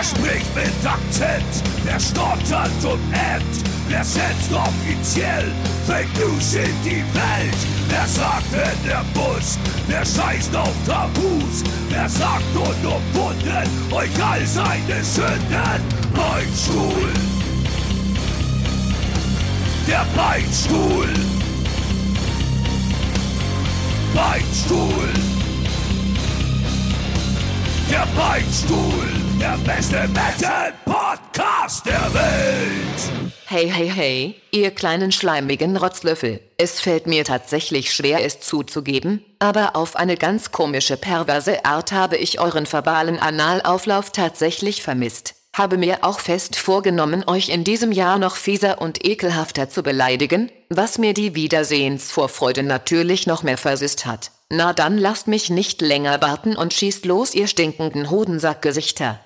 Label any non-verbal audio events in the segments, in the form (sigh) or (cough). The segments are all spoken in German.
Wer spricht mit Akzent? Wer stottert und ämmt? Wer setzt offiziell Fake News in die Welt? Wer sagt in der Bus? Wer scheißt auf Tabus? Wer sagt unumwunden euch all seine Sünden? Beinstuhl! Der Beinstuhl! Beinstuhl! Der Beinstuhl! Der beste Metal-Podcast der Welt! Hey, hey, hey, ihr kleinen schleimigen Rotzlöffel. Es fällt mir tatsächlich schwer, es zuzugeben, aber auf eine ganz komische, perverse Art habe ich euren verbalen Analauflauf tatsächlich vermisst. Habe mir auch fest vorgenommen, euch in diesem Jahr noch fieser und ekelhafter zu beleidigen, was mir die Wiedersehensvorfreude natürlich noch mehr versüßt hat. Na dann lasst mich nicht länger warten und schießt los, ihr stinkenden Hodensackgesichter.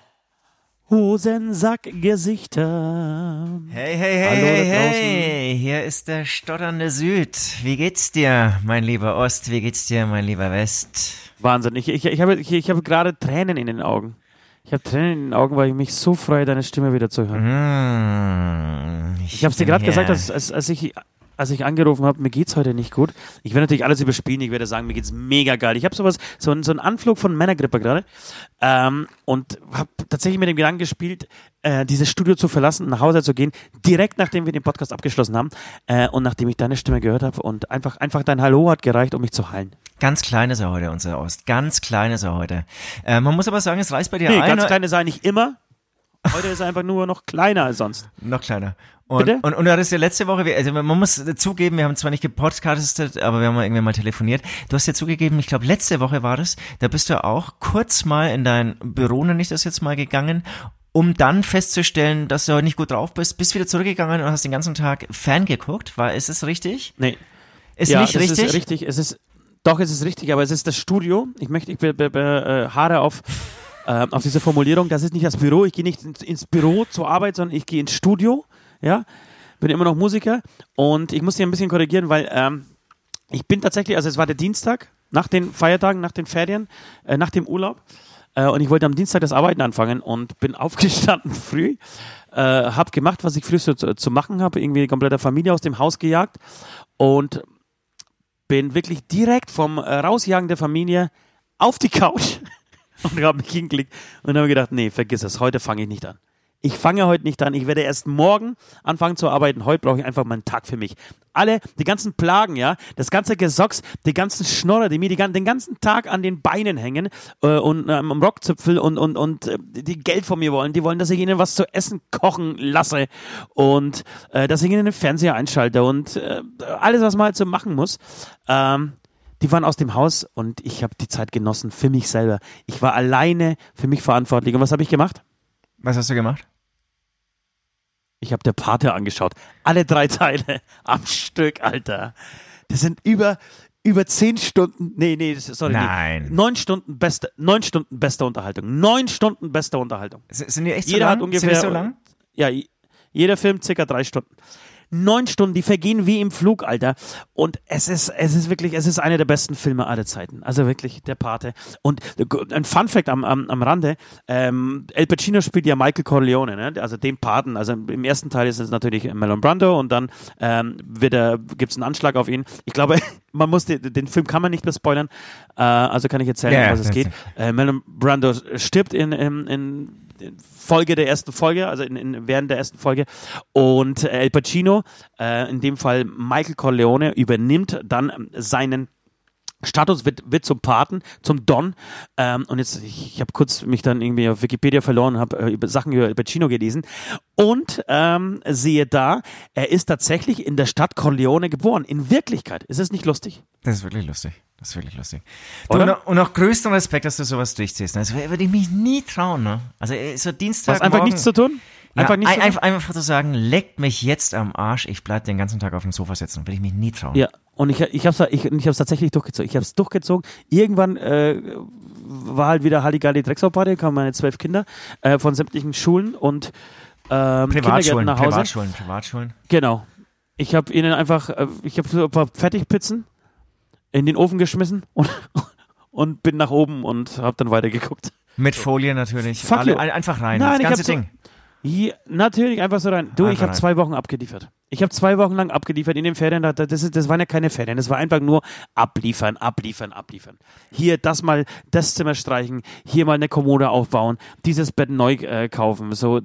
Hosensackgesichter. Hey, hey, hey, Hallo hey, hey, hier ist der stotternde Süd. Wie geht's dir, mein lieber Ost? Wie geht's dir, mein lieber West? Wahnsinn. Ich, ich, ich habe, ich, ich habe gerade Tränen in den Augen. Ich habe Tränen in den Augen, weil ich mich so freue, deine Stimme wieder zu hören. Hm, Ich habe es dir gerade gesagt, als, als, als ich als ich angerufen habe, mir geht's heute nicht gut. Ich werde natürlich alles überspielen. Ich werde sagen, mir geht's mega geil. Ich habe sowas, so, einen- so einen Anflug von Männergrippe gerade ähm, und habe tatsächlich mit dem Gedanken gespielt, äh, dieses Studio zu verlassen, nach Hause zu gehen, direkt nachdem wir den Podcast abgeschlossen haben äh, und nachdem ich deine Stimme gehört habe und einfach einfach dein Hallo hat gereicht, um mich zu heilen. Ganz klein ist er heute, unser Ost. Ganz klein ist er heute. Äh, man muss aber sagen, es reißt bei dir Nee, ein. ganz kleine sei nicht immer. Heute ist er einfach nur noch kleiner als sonst. Noch kleiner. Und, Bitte? und, und du hattest ja letzte Woche, also man muss zugeben, wir haben zwar nicht gepodcastet, aber wir haben mal irgendwann mal telefoniert. Du hast ja zugegeben, ich glaube letzte Woche war das, da bist du auch kurz mal in dein Büro, nenne ich das jetzt mal, gegangen, um dann festzustellen, dass du heute nicht gut drauf bist, bist wieder zurückgegangen und hast den ganzen Tag Fan geguckt. War, ist es richtig? Nee. Ist ja, nicht richtig? Ist richtig. Es ist, doch, es ist richtig, aber es ist das Studio. Ich möchte, ich be, be, be, äh, haare auf, äh, auf diese Formulierung. Das ist nicht das Büro. Ich gehe nicht ins, ins Büro zur Arbeit, sondern ich gehe ins Studio. Ja, bin immer noch Musiker und ich muss dich ein bisschen korrigieren, weil ähm, ich bin tatsächlich, also es war der Dienstag nach den Feiertagen, nach den Ferien, äh, nach dem Urlaub. Äh, und ich wollte am Dienstag das Arbeiten anfangen und bin (laughs) aufgestanden früh, äh, habe gemacht, was ich früh so zu, zu machen habe, irgendwie die komplette Familie aus dem Haus gejagt und bin wirklich direkt vom äh, Rausjagen der Familie auf die Couch (laughs) und habe mich hingelegt und habe gedacht, nee, vergiss es, heute fange ich nicht an. Ich fange heute nicht an, ich werde erst morgen anfangen zu arbeiten. Heute brauche ich einfach mal einen Tag für mich. Alle, die ganzen Plagen, ja, das ganze Gesocks, die ganzen Schnorrer, die mir die, den ganzen Tag an den Beinen hängen äh, und ähm, am Rockzipfel und, und, und äh, die Geld von mir wollen. Die wollen, dass ich ihnen was zu essen kochen lasse und äh, dass ich ihnen den Fernseher einschalte und äh, alles, was man halt so machen muss. Ähm, die waren aus dem Haus und ich habe die Zeit genossen für mich selber. Ich war alleine für mich verantwortlich. Und was habe ich gemacht? Was hast du gemacht? Ich habe der Pate angeschaut. Alle drei Teile (laughs) am Stück, Alter. Das sind über über zehn Stunden. Nee, nee, sorry. Nein. Nee. Neun Stunden beste, neun Stunden beste Unterhaltung. Neun Stunden beste Unterhaltung. S- Sind die echt Jeder so lang? hat ungefähr. Sind die so lang? Ja, jeder Film circa drei Stunden. Neun Stunden, die vergehen wie im Flug, Alter. Und es ist, es ist wirklich, es ist einer der besten Filme aller Zeiten. Also wirklich, der Pate. Und ein Fun Fact am, am, am Rande, ähm, El Pacino spielt ja Michael Corleone, ne? also den Paten. Also im ersten Teil ist es natürlich Marlon Brando und dann ähm, wird er, gibt's einen Anschlag auf ihn. Ich glaube, (laughs) man muss den, den Film kann man nicht mehr spoilern, äh, also kann ich erzählen, um was es geht. Äh, Marlon Brando stirbt in, in in Folge der ersten Folge, also in, in, während der ersten Folge. Und äh, El Pacino, äh, in dem Fall Michael Corleone, übernimmt dann ähm, seinen Status wird, wird zum Paten, zum Don. Ähm, und jetzt, ich, ich habe kurz mich dann irgendwie auf Wikipedia verloren habe äh, über Sachen über El Pacino gelesen. Und ähm, sehe da, er ist tatsächlich in der Stadt Corleone geboren. In Wirklichkeit. Ist es nicht lustig? Das ist wirklich lustig. Das ist wirklich lustig. Du, und, auch, und auch größten Respekt, dass du sowas durchziehst. ne? Das würde ich mich nie trauen. Ne? Also äh, so Dienstag Was einfach nichts zu tun? Einfach ja, zu tun? einfach, einfach zu sagen, leckt mich jetzt am Arsch, ich bleib den ganzen Tag auf dem Sofa sitzen. Würde ich mich nie trauen. Ja, und ich, ich habe es ich, ich hab's tatsächlich durchgezogen. Ich habe es durchgezogen. Irgendwann äh, war halt wieder Halligalli Drecksau-Party, kamen meine zwölf Kinder äh, von sämtlichen Schulen und ähm, Privatschulen, nach Hause. Privatschulen, Privatschulen. Genau. Ich habe ihnen einfach, äh, ich habe so ein paar Fertigpizzen in den Ofen geschmissen und, (laughs) und bin nach oben und habe dann weitergeguckt. Mit Folie natürlich. Fuck Alle, einfach rein. Nein, das ich ganze so- Ding. Ja, natürlich, einfach so rein. Du, ich Einfach habe rein. zwei Wochen abgeliefert. Ich habe zwei Wochen lang abgeliefert in den Ferien. da- da- Das, ist, das waren ja keine Ferien, das war einfach nur abliefern, abliefern, abliefern. Hier das mal, das Zimmer streichen, hier mal eine Kommode aufbauen, dieses Bett neu äh, kaufen, so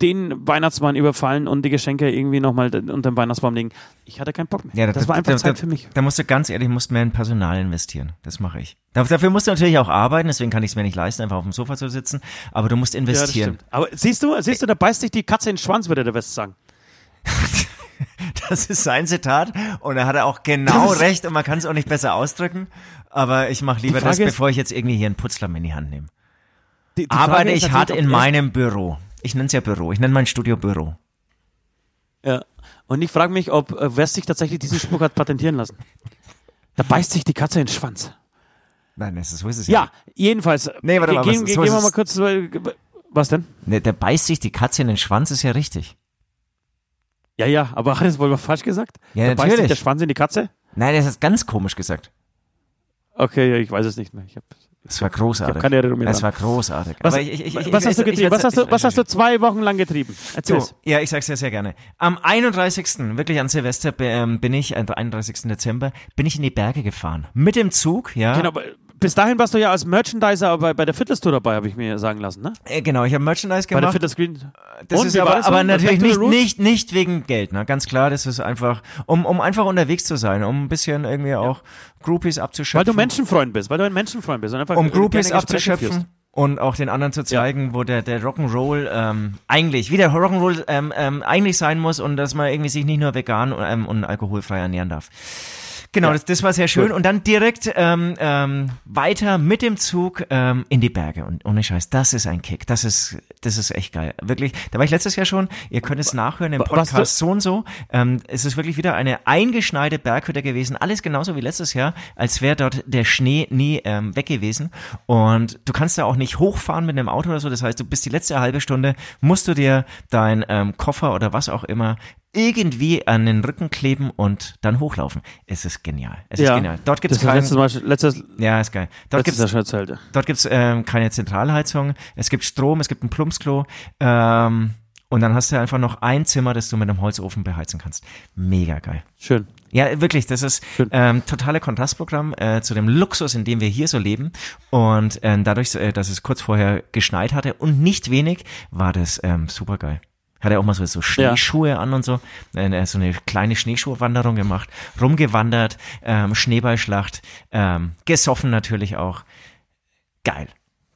den Weihnachtsmann überfallen und die Geschenke irgendwie nochmal unter den Weihnachtsbaum legen. Ich hatte keinen Bock mehr. Ja, da- das war einfach da, Zeit da, für mich. Da musst du ganz ehrlich, musst mehr in Personal investieren. Das mache ich. Da- Dafür musst du natürlich auch arbeiten, deswegen kann ich es mir nicht leisten, einfach auf dem Sofa zu sitzen. Aber du musst Ja, das investieren. stimmt. Aber siehst du, siehst du, da beißt sich die Katze in den Schwanz, würde der West sagen. (laughs) Das ist sein Zitat und da hat er auch genau Das- recht und man kann es auch nicht besser ausdrücken. Aber ich mache lieber das, ist- bevor ich jetzt irgendwie hier einen Putzlamm in die Hand nehme. Die, die Arbeite ich hart in er- meinem Büro. Ich nenne es ja Büro. Ich nenne mein Studio Büro. Ja. Und ich frage mich, ob äh, West sich tatsächlich diesen Spruch hat patentieren lassen. Da beißt sich die Katze in den Schwanz. Nein, das ist, so ist es Ja, jedenfalls. Nee, warte mal, Gehen, was- gehen so wir ist mal kurz. Was denn? Ne, der beißt sich die Katze in den Schwanz, ist ja richtig. Ja, ja, aber hat es wohl mal falsch gesagt? Ja, da beißt sich natürlich. der Schwanz in die Katze? Nein, das ist ganz komisch gesagt. Okay, ja, ich weiß es nicht mehr. Ich hab, Es war großartig. Keine Erinnerung mehr Es war großartig. was, ich- ich- ich- was hast du getrieben? Was hast du, was hast du zwei Wochen lang getrieben? Erzähl's. So, ja, ich sag's ja sehr gerne. Am 31. wirklich an Silvester ähm, bin ich, am 31. Dezember, bin ich in die Berge gefahren. Mit dem Zug, ja. Genau, aber bis dahin warst du ja als Merchandiser bei, bei der Fitness Tour dabei, habe ich mir sagen lassen, ne? Äh, genau, ich habe Merchandise Bei der gemacht. Fitness Green. Das Und, ist aber, aber natürlich nicht, nicht, nicht wegen Geld, ne? Ganz klar, das ist einfach, um, um einfach unterwegs zu sein, um ein bisschen irgendwie auch Groupies abzuschöpfen. Weil du Menschenfreund bist, weil du ein Menschenfreund bist. Und einfach um äh, Groupies abzuschöpfen und auch den anderen zu zeigen, wo der, der Rock'n'Roll ähm, eigentlich, wie der Rock'n'Roll ähm, ähm, eigentlich sein muss und dass man irgendwie sich nicht nur vegan ähm, und alkoholfrei ernähren darf. Genau, Ja. das, das war sehr schön. Gut. Und dann direkt ähm, ähm, weiter mit dem Zug ähm, in die Berge. Und ohne Scheiß, das ist ein Kick. Das ist, das ist echt geil. Wirklich, da war ich letztes Jahr schon. Ihr könnt es nachhören im Podcast so und so. Ähm, es ist wirklich wieder eine eingeschneite Berghütte gewesen. Alles genauso wie letztes Jahr, als wäre dort der Schnee nie ähm, weg gewesen. Und du kannst da auch nicht hochfahren mit einem Auto oder so. Das heißt, du bist die letzte halbe Stunde, musst du dir dein ähm, Koffer oder was auch immer irgendwie an den Rücken kleben und dann hochlaufen. Es ist genial. Es ist Ja, genial. Dort gibt's das ist letztes. Mal, letztes, Ja, ist geil. Dort ja. Dort gibt's ähm, keine Zentralheizung, es gibt Strom, es gibt ein Plumpsklo ähm, und dann hast du einfach noch ein Zimmer, das du mit einem Holzofen beheizen kannst. Mega geil. Schön. Ja, wirklich, das ist ähm, totale Kontrastprogramm äh, zu dem Luxus, in dem wir hier so leben. Und ähm, dadurch, äh, dass es kurz vorher geschneit hatte und nicht wenig, war das ähm, super geil. Hat er auch mal so, so Schneeschuhe an und so, äh, so eine kleine Schneeschuhwanderung gemacht, rumgewandert, ähm, Schneeballschlacht, ähm, gesoffen natürlich auch. Geil.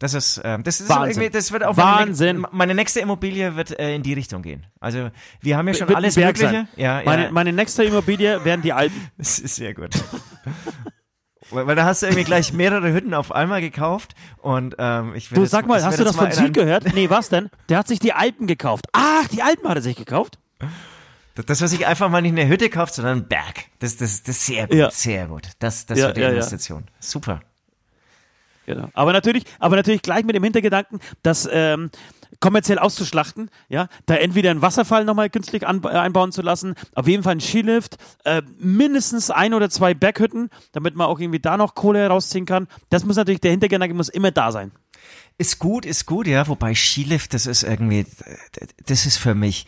Das ist, ähm, das ist Wahnsinn. irgendwie, das wird auch Wahnsinn. Meine, meine nächste Immobilie wird äh, in die Richtung gehen. Also wir haben ja schon alles Mögliche. Ja, Meine, ja. meine nächste Immobilie wären die Alpen. (laughs) Das ist sehr gut. (laughs) weil, weil da hast du irgendwie gleich mehrere Hütten auf einmal gekauft und ähm, ich will Du jetzt sag mal, hast du das von Süd gehört? Nee, was denn? Der hat sich die Alpen gekauft. Ach, die Alpen hat er sich gekauft? Das, was ich einfach mal nicht eine Hütte kauft, sondern einen Berg. Das, das, das ist sehr gut, Ja. sehr gut. Das, das Ja, wird die ja, ja. Investition. Super. Genau. Aber natürlich, aber natürlich gleich mit dem Hintergedanken, das ähm, kommerziell auszuschlachten, ja, da entweder einen Wasserfall nochmal künstlich an, äh, einbauen zu lassen, auf jeden Fall einen Skilift, äh, mindestens ein oder zwei Berghütten, damit man auch irgendwie da noch Kohle herausziehen kann. Das muss natürlich, der Hintergedanke muss immer da sein. Ist gut, ist gut, ja. Wobei Skilift, das ist irgendwie, das ist für mich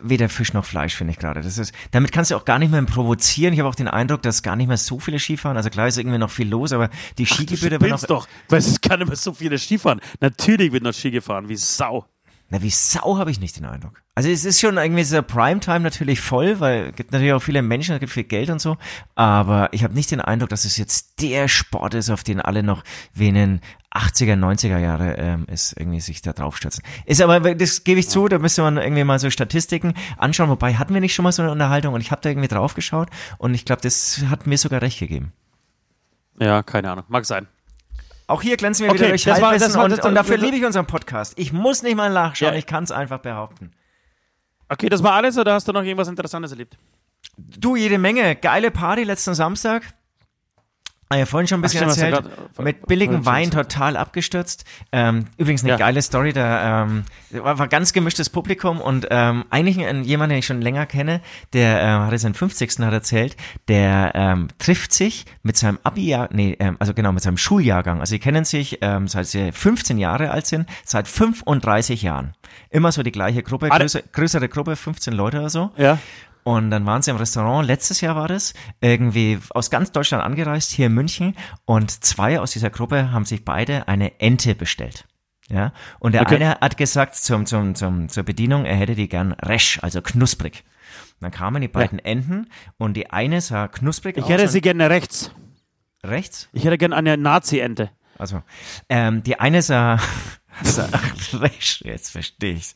weder Fisch noch Fleisch, finde ich gerade. Das ist, damit kannst du auch gar nicht mehr provozieren. Ich habe auch den Eindruck, dass gar nicht mehr so viele Skifahren. Also klar ist irgendwie noch viel los, aber die Skigebiete werden noch. doch, weil es kann immer so viele Skifahren. Natürlich wird noch Ski gefahren, wie Sau. Na, wie Sau habe ich nicht den Eindruck. Also es ist schon irgendwie dieser Primetime natürlich voll, weil es gibt natürlich auch viele Menschen, es gibt viel Geld und so, aber ich habe nicht den Eindruck, dass es jetzt der Sport ist, auf den alle noch den 80er, 90er Jahre ähm, ist, irgendwie sich da draufstürzen. Ist aber, das gebe ich zu, da müsste man irgendwie mal so Statistiken anschauen, wobei hatten wir nicht schon mal so eine Unterhaltung und ich habe da irgendwie drauf geschaut und ich glaube, das hat mir sogar recht gegeben. Ja, keine Ahnung, mag sein. Auch hier glänzen wir Okay, wieder durch das war- das war- und, das- und dafür das- liebe ich unseren Podcast. Ich muss nicht mal nachschauen, Ja. ich kann es einfach behaupten. Okay, das war alles oder hast du noch irgendwas Interessantes erlebt? Du, jede Menge. Geile Party letzten Samstag. Ah, ja, vorhin schon ein bisschen stimmt, du erzählt. grad- mit billigem Wein total abgestürzt. Ähm, übrigens eine Ja. geile Story, da ähm, war, war ganz gemischtes Publikum und ähm, eigentlich ein, jemand, den ich schon länger kenne, der äh, hatte seinen 50. hat erzählt, der ähm, trifft sich mit seinem Abi-Jahr, nee, ähm, also genau, mit seinem Schuljahrgang. Also sie kennen sich, ähm, seit sie 15 Jahre alt sind, seit 35 Jahren. Immer so die gleiche Gruppe, größer, größere Gruppe, 15 Leute oder so. Ja. Und dann waren sie im Restaurant, letztes Jahr war das, irgendwie aus ganz Deutschland angereist, hier in München. Und zwei aus dieser Gruppe haben sich beide eine Ente bestellt. Ja, und der Okay. eine hat gesagt zum, zum, zum, zur Bedienung, er hätte die gern resch, also knusprig. Dann kamen die beiden Enten und die eine sah knusprig Ich aus hätte und- sie gerne rechts. rechts. Ich hätte gerne eine Nazi-Ente. Also, ähm, die eine sah, (laughs) (laughs) sah resch, jetzt verstehe ich's.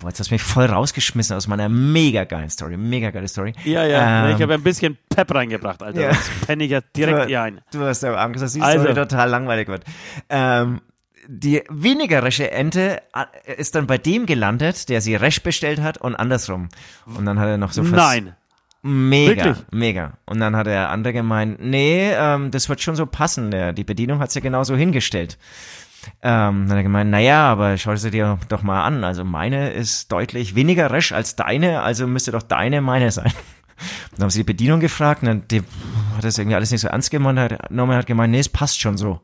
Boah, jetzt hast du mich voll rausgeschmissen aus meiner mega geilen Story, mega geile Story. Ja, ja. Ähm, ich habe ein bisschen Pep reingebracht, Alter. Ja. Das penne ich ja direkt du, hier ein. Du hast ja Angst, dass die Also. Story total langweilig wird. Ähm, die weniger resche Ente äh, ist dann bei dem gelandet, der sie resch bestellt hat und andersrum. Und dann hat er noch so vers- Nein. Mega, Wirklich? mega. Und dann hat der andere gemeint, nee, ähm, das wird schon so passen. Der, die Bedienung hat's ja genauso hingestellt. Ähm, dann hat er gemeint, naja, aber schau sie dir doch mal an. Also meine ist deutlich weniger resch als deine, also müsste doch deine meine sein. (laughs) Dann haben sie die Bedienung gefragt und dann die, hat das irgendwie alles nicht so ernst gemeint, hat, Norman hat gemeint, nee, es passt schon so.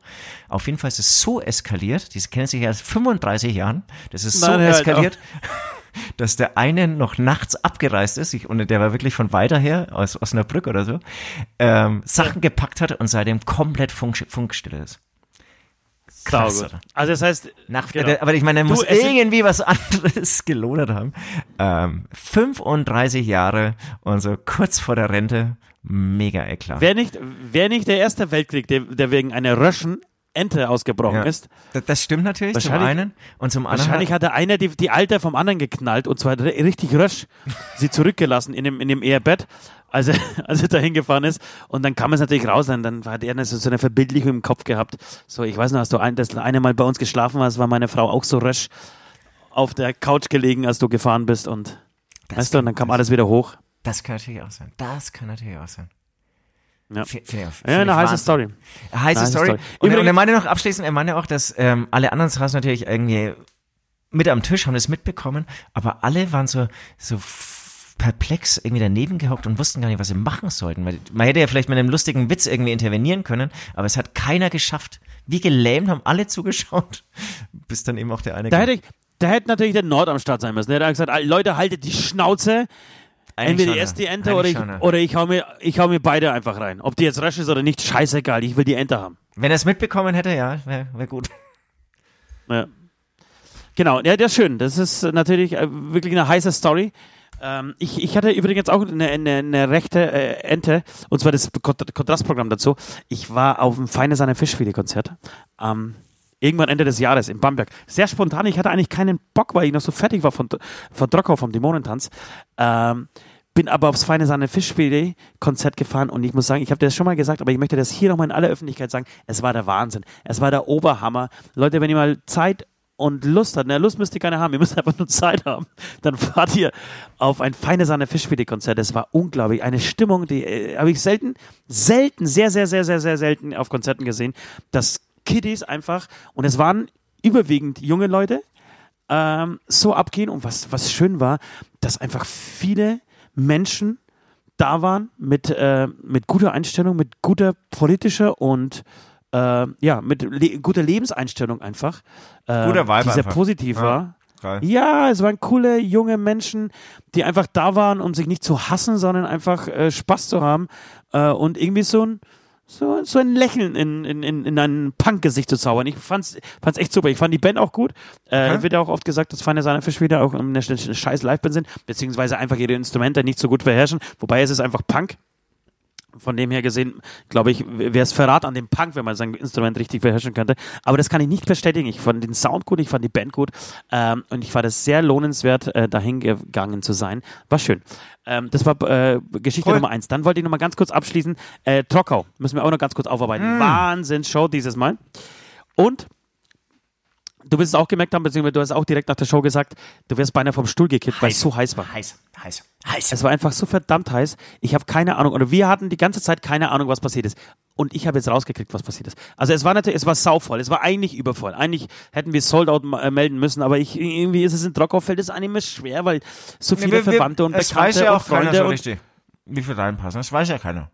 Auf jeden Fall ist es so eskaliert, die kennen sich ja seit 35 Jahren, das ist so Nein, hör halt eskaliert, (laughs) dass der eine noch nachts abgereist ist, ich, und der war wirklich von weiter her, aus Osnabrück oder so, ähm, Sachen gepackt hat und seitdem komplett Funk, Funkstille ist. Krass, oder? Also das heißt, Nach, Genau. Aber ich meine, er muss irgendwie was anderes (laughs) gelohnt haben. Ähm, 35 Jahre und so kurz vor der Rente, mega eklar. wäre nicht, wär nicht der erste Weltkrieg, der, der wegen einer Röschen Ente ausgebrochen Ja. ist. Das, das stimmt natürlich zum einen und zum anderen. Wahrscheinlich hat der eine die, die Alte vom anderen geknallt und zwar ri- richtig rösch (laughs) sie zurückgelassen in dem, in dem Ehebett, als er, (laughs) als er da hingefahren ist. Und dann kam es natürlich raus, und dann hat er so so eine Verbildlichung im Kopf gehabt. So, ich weiß noch, hast du ein, das eine Mal bei uns geschlafen hast, war meine Frau auch so rösch auf der Couch gelegen, als du gefahren bist und weißt du, und dann kam alles wieder hoch. das kann natürlich auch sein. Das kann natürlich auch sein. Ja. F- Ja, eine heiße. Story. Heiße Heiße Story. Story. Und, Übrigens- und er meinte noch abschließend, er meinte auch, dass ähm, alle anderen draußen natürlich irgendwie mit am Tisch haben das mitbekommen, aber alle waren so, so perplex irgendwie daneben gehockt und wussten gar nicht, was sie machen sollten. Weil man hätte ja vielleicht mit einem lustigen Witz irgendwie intervenieren können, aber es hat keiner geschafft. Wie gelähmt haben alle (laughs) zugeschaut, bis dann eben auch der eine Da hätte ich, da hätte natürlich der Nord am Start sein müssen. Der hätte gesagt, "Ah, Leute, haltet die Schnauze. Eigentlich Entweder schon, die erst die ja. Ente oder ich, oder ich hau mir, ich hau mir beide einfach rein. Ob die jetzt resch ist oder nicht, scheißegal. Ich will die Ente haben. Wenn er es mitbekommen hätte, ja, wäre wär gut. Ja. Genau, ja, das ist schön. Das ist natürlich äh, wirklich eine heiße Story. Ähm, ich, ich hatte übrigens auch eine, eine, eine rechte äh, Ente, und zwar das Kont- Kontrastprogramm dazu. Ich war auf dem Feine Sahne Fischfilet-Konzert. Ähm, irgendwann Ende des Jahres in Bamberg. Sehr spontan. Ich hatte eigentlich keinen Bock, weil ich noch so fertig war von, von Drockau, vom Dämonentanz. Ähm, bin aber aufs Feine Sahne Fischfilet-Konzert gefahren und ich muss sagen, ich habe das schon mal gesagt, aber ich möchte das hier nochmal in aller Öffentlichkeit sagen. Es war der Wahnsinn. Es war der Oberhammer. Leute, wenn ihr mal Zeit und Lust habt, na, Lust müsst ihr keine haben, ihr müsst einfach nur Zeit haben, dann fahrt ihr auf ein Feine Sahne Fischfilet-Konzert. Es war unglaublich. Eine Stimmung, die äh, habe ich selten, selten, sehr, sehr, sehr, sehr, sehr selten auf Konzerten gesehen, dass Kiddies einfach, und es waren überwiegend junge Leute, ähm, so abgehen. Und was, was schön war, dass einfach viele Menschen da waren mit, äh, mit guter Einstellung, mit guter politischer und äh, ja, mit le guter Lebenseinstellung einfach. Äh, Guter Vibe Die sehr einfach. positiv Ja. war. Geil. Ja, es waren coole junge Menschen, die einfach da waren, um sich nicht zu hassen, sondern einfach äh, Spaß zu haben äh, und irgendwie so ein so, so ein Lächeln in, in, in, in ein Punk-Gesicht zu zaubern. Ich fand's, fand's echt super. Ich fand die Band auch gut. Äh, Okay. Wird ja auch oft gesagt, dass Feine Sahne Fisch wieder auch eine, eine scheiß Liveband sind, beziehungsweise einfach ihre Instrumente nicht so gut beherrschen. Wobei es ist einfach Punk. Von dem her gesehen, glaube ich, wäre es Verrat an dem Punk, wenn man sein Instrument richtig beherrschen könnte. Aber das kann ich nicht bestätigen. Ich fand den Sound gut, ich fand die Band gut ähm, und ich fand es sehr lohnenswert, äh, dahin gegangen zu sein. War schön. Ähm, das war äh, Geschichte Cool. Nummer eins. Dann wollte ich noch mal ganz kurz abschließen. Äh, Trockau müssen wir auch noch ganz kurz aufarbeiten. Wahnsinns-Show dieses Mal. Und du wirst es auch gemerkt haben, beziehungsweise du hast auch direkt nach der Show gesagt, du wärst beinahe vom Stuhl gekippt, weil es so heiß war. Heiß, heiß, heiß. Es war einfach so verdammt heiß. Ich habe keine Ahnung, oder wir hatten die ganze Zeit keine Ahnung, was passiert ist. Und ich habe jetzt rausgekriegt, was passiert ist. Also es war natürlich, es war sauvoll, es war eigentlich übervoll. Eigentlich hätten wir Sold Out äh, melden müssen, aber ich, irgendwie ist es in Trockau fällt es einem immer schwer, weil so viele Wir- wir- Verwandte und Bekannte weiß ja und auch keiner Freunde so und richtig, wie viel reinpassen. Das weiß ja keiner.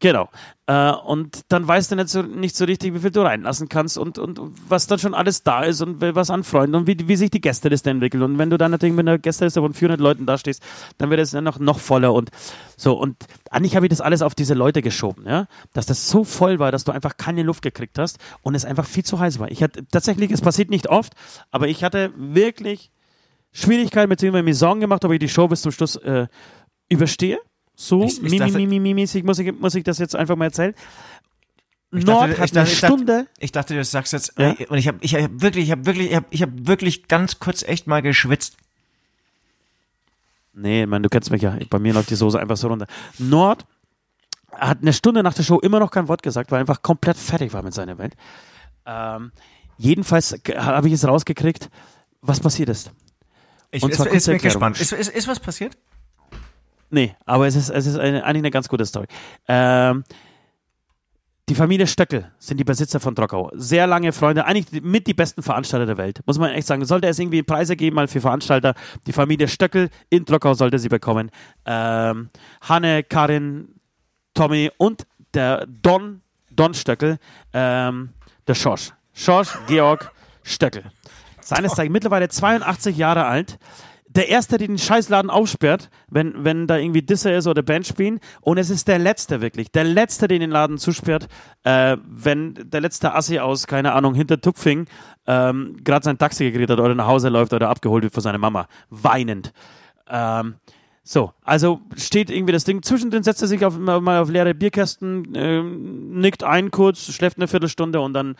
Genau. Äh, und dann weißt du nicht so, nicht so richtig, wie viel du reinlassen kannst und, und was dann schon alles da ist und was an Freunden und wie, wie sich die Gästeliste entwickelt. Und wenn du dann natürlich mit einer Gästeliste von 400 Leuten da stehst, dann wird es dann noch, noch voller und so. Und eigentlich habe ich das alles auf diese Leute geschoben, ja. Dass das so voll war, dass du einfach keine Luft gekriegt hast und es einfach viel zu heiß war. Ich hatte, tatsächlich, es passiert nicht oft, aber ich hatte wirklich Schwierigkeiten, beziehungsweise mir Sorgen gemacht, ob ich die Show bis zum Schluss äh, überstehe. So, Ich- ich mimi, mimi, mäßig muss ich, muss ich das jetzt einfach mal erzählen. Ich Nord dachte- hat ich dachte- eine ich dachte- Stunde. Ich dachte, du sagst jetzt, Ja. und ich habe ich hab wirklich, ich habe wirklich, ich habe ich hab wirklich ganz kurz echt mal geschwitzt. Nee, man, du kennst mich ja. Bei mir läuft die Soße einfach so runter. Nord hat eine Stunde nach der Show immer noch kein Wort gesagt, weil er einfach komplett fertig war mit seiner Welt. Ähm, jedenfalls habe ich es rausgekriegt, was passiert ist. Ich Und ist, zwar ist Erklärung. gespannt. Ist, ist, ist was passiert? Nee, aber es ist, es ist eine, eigentlich eine ganz gute Story. Ähm, die Familie Stöckel sind die Besitzer von Trockau. Sehr lange Freunde, eigentlich mit die besten Veranstalter der Welt. Muss man echt sagen. Sollte es irgendwie Preise geben, mal für Veranstalter, die Familie Stöckel in Trockau sollte sie bekommen. Ähm, Hanne, Karin, Tommy und der Don, Don Stöckel, ähm, der Schorsch. Schorsch Georg Stöckel. Seines Zeichens mittlerweile 82 Jahre alt. Der Erste, der den Scheißladen aufsperrt, wenn, wenn da irgendwie Disser ist oder Band spielen. Und es ist der Letzte wirklich. Der Letzte, der den Laden zusperrt, äh, wenn der letzte Assi aus, keine Ahnung, hinter Tupfing ähm, gerade sein Taxi gekriegt hat oder nach Hause läuft oder abgeholt wird von seiner Mama. Weinend. Ähm, so, also steht irgendwie das Ding. Zwischendrin setzt er sich auf, mal auf leere Bierkästen, ähm, nickt ein kurz, schläft eine Viertelstunde und dann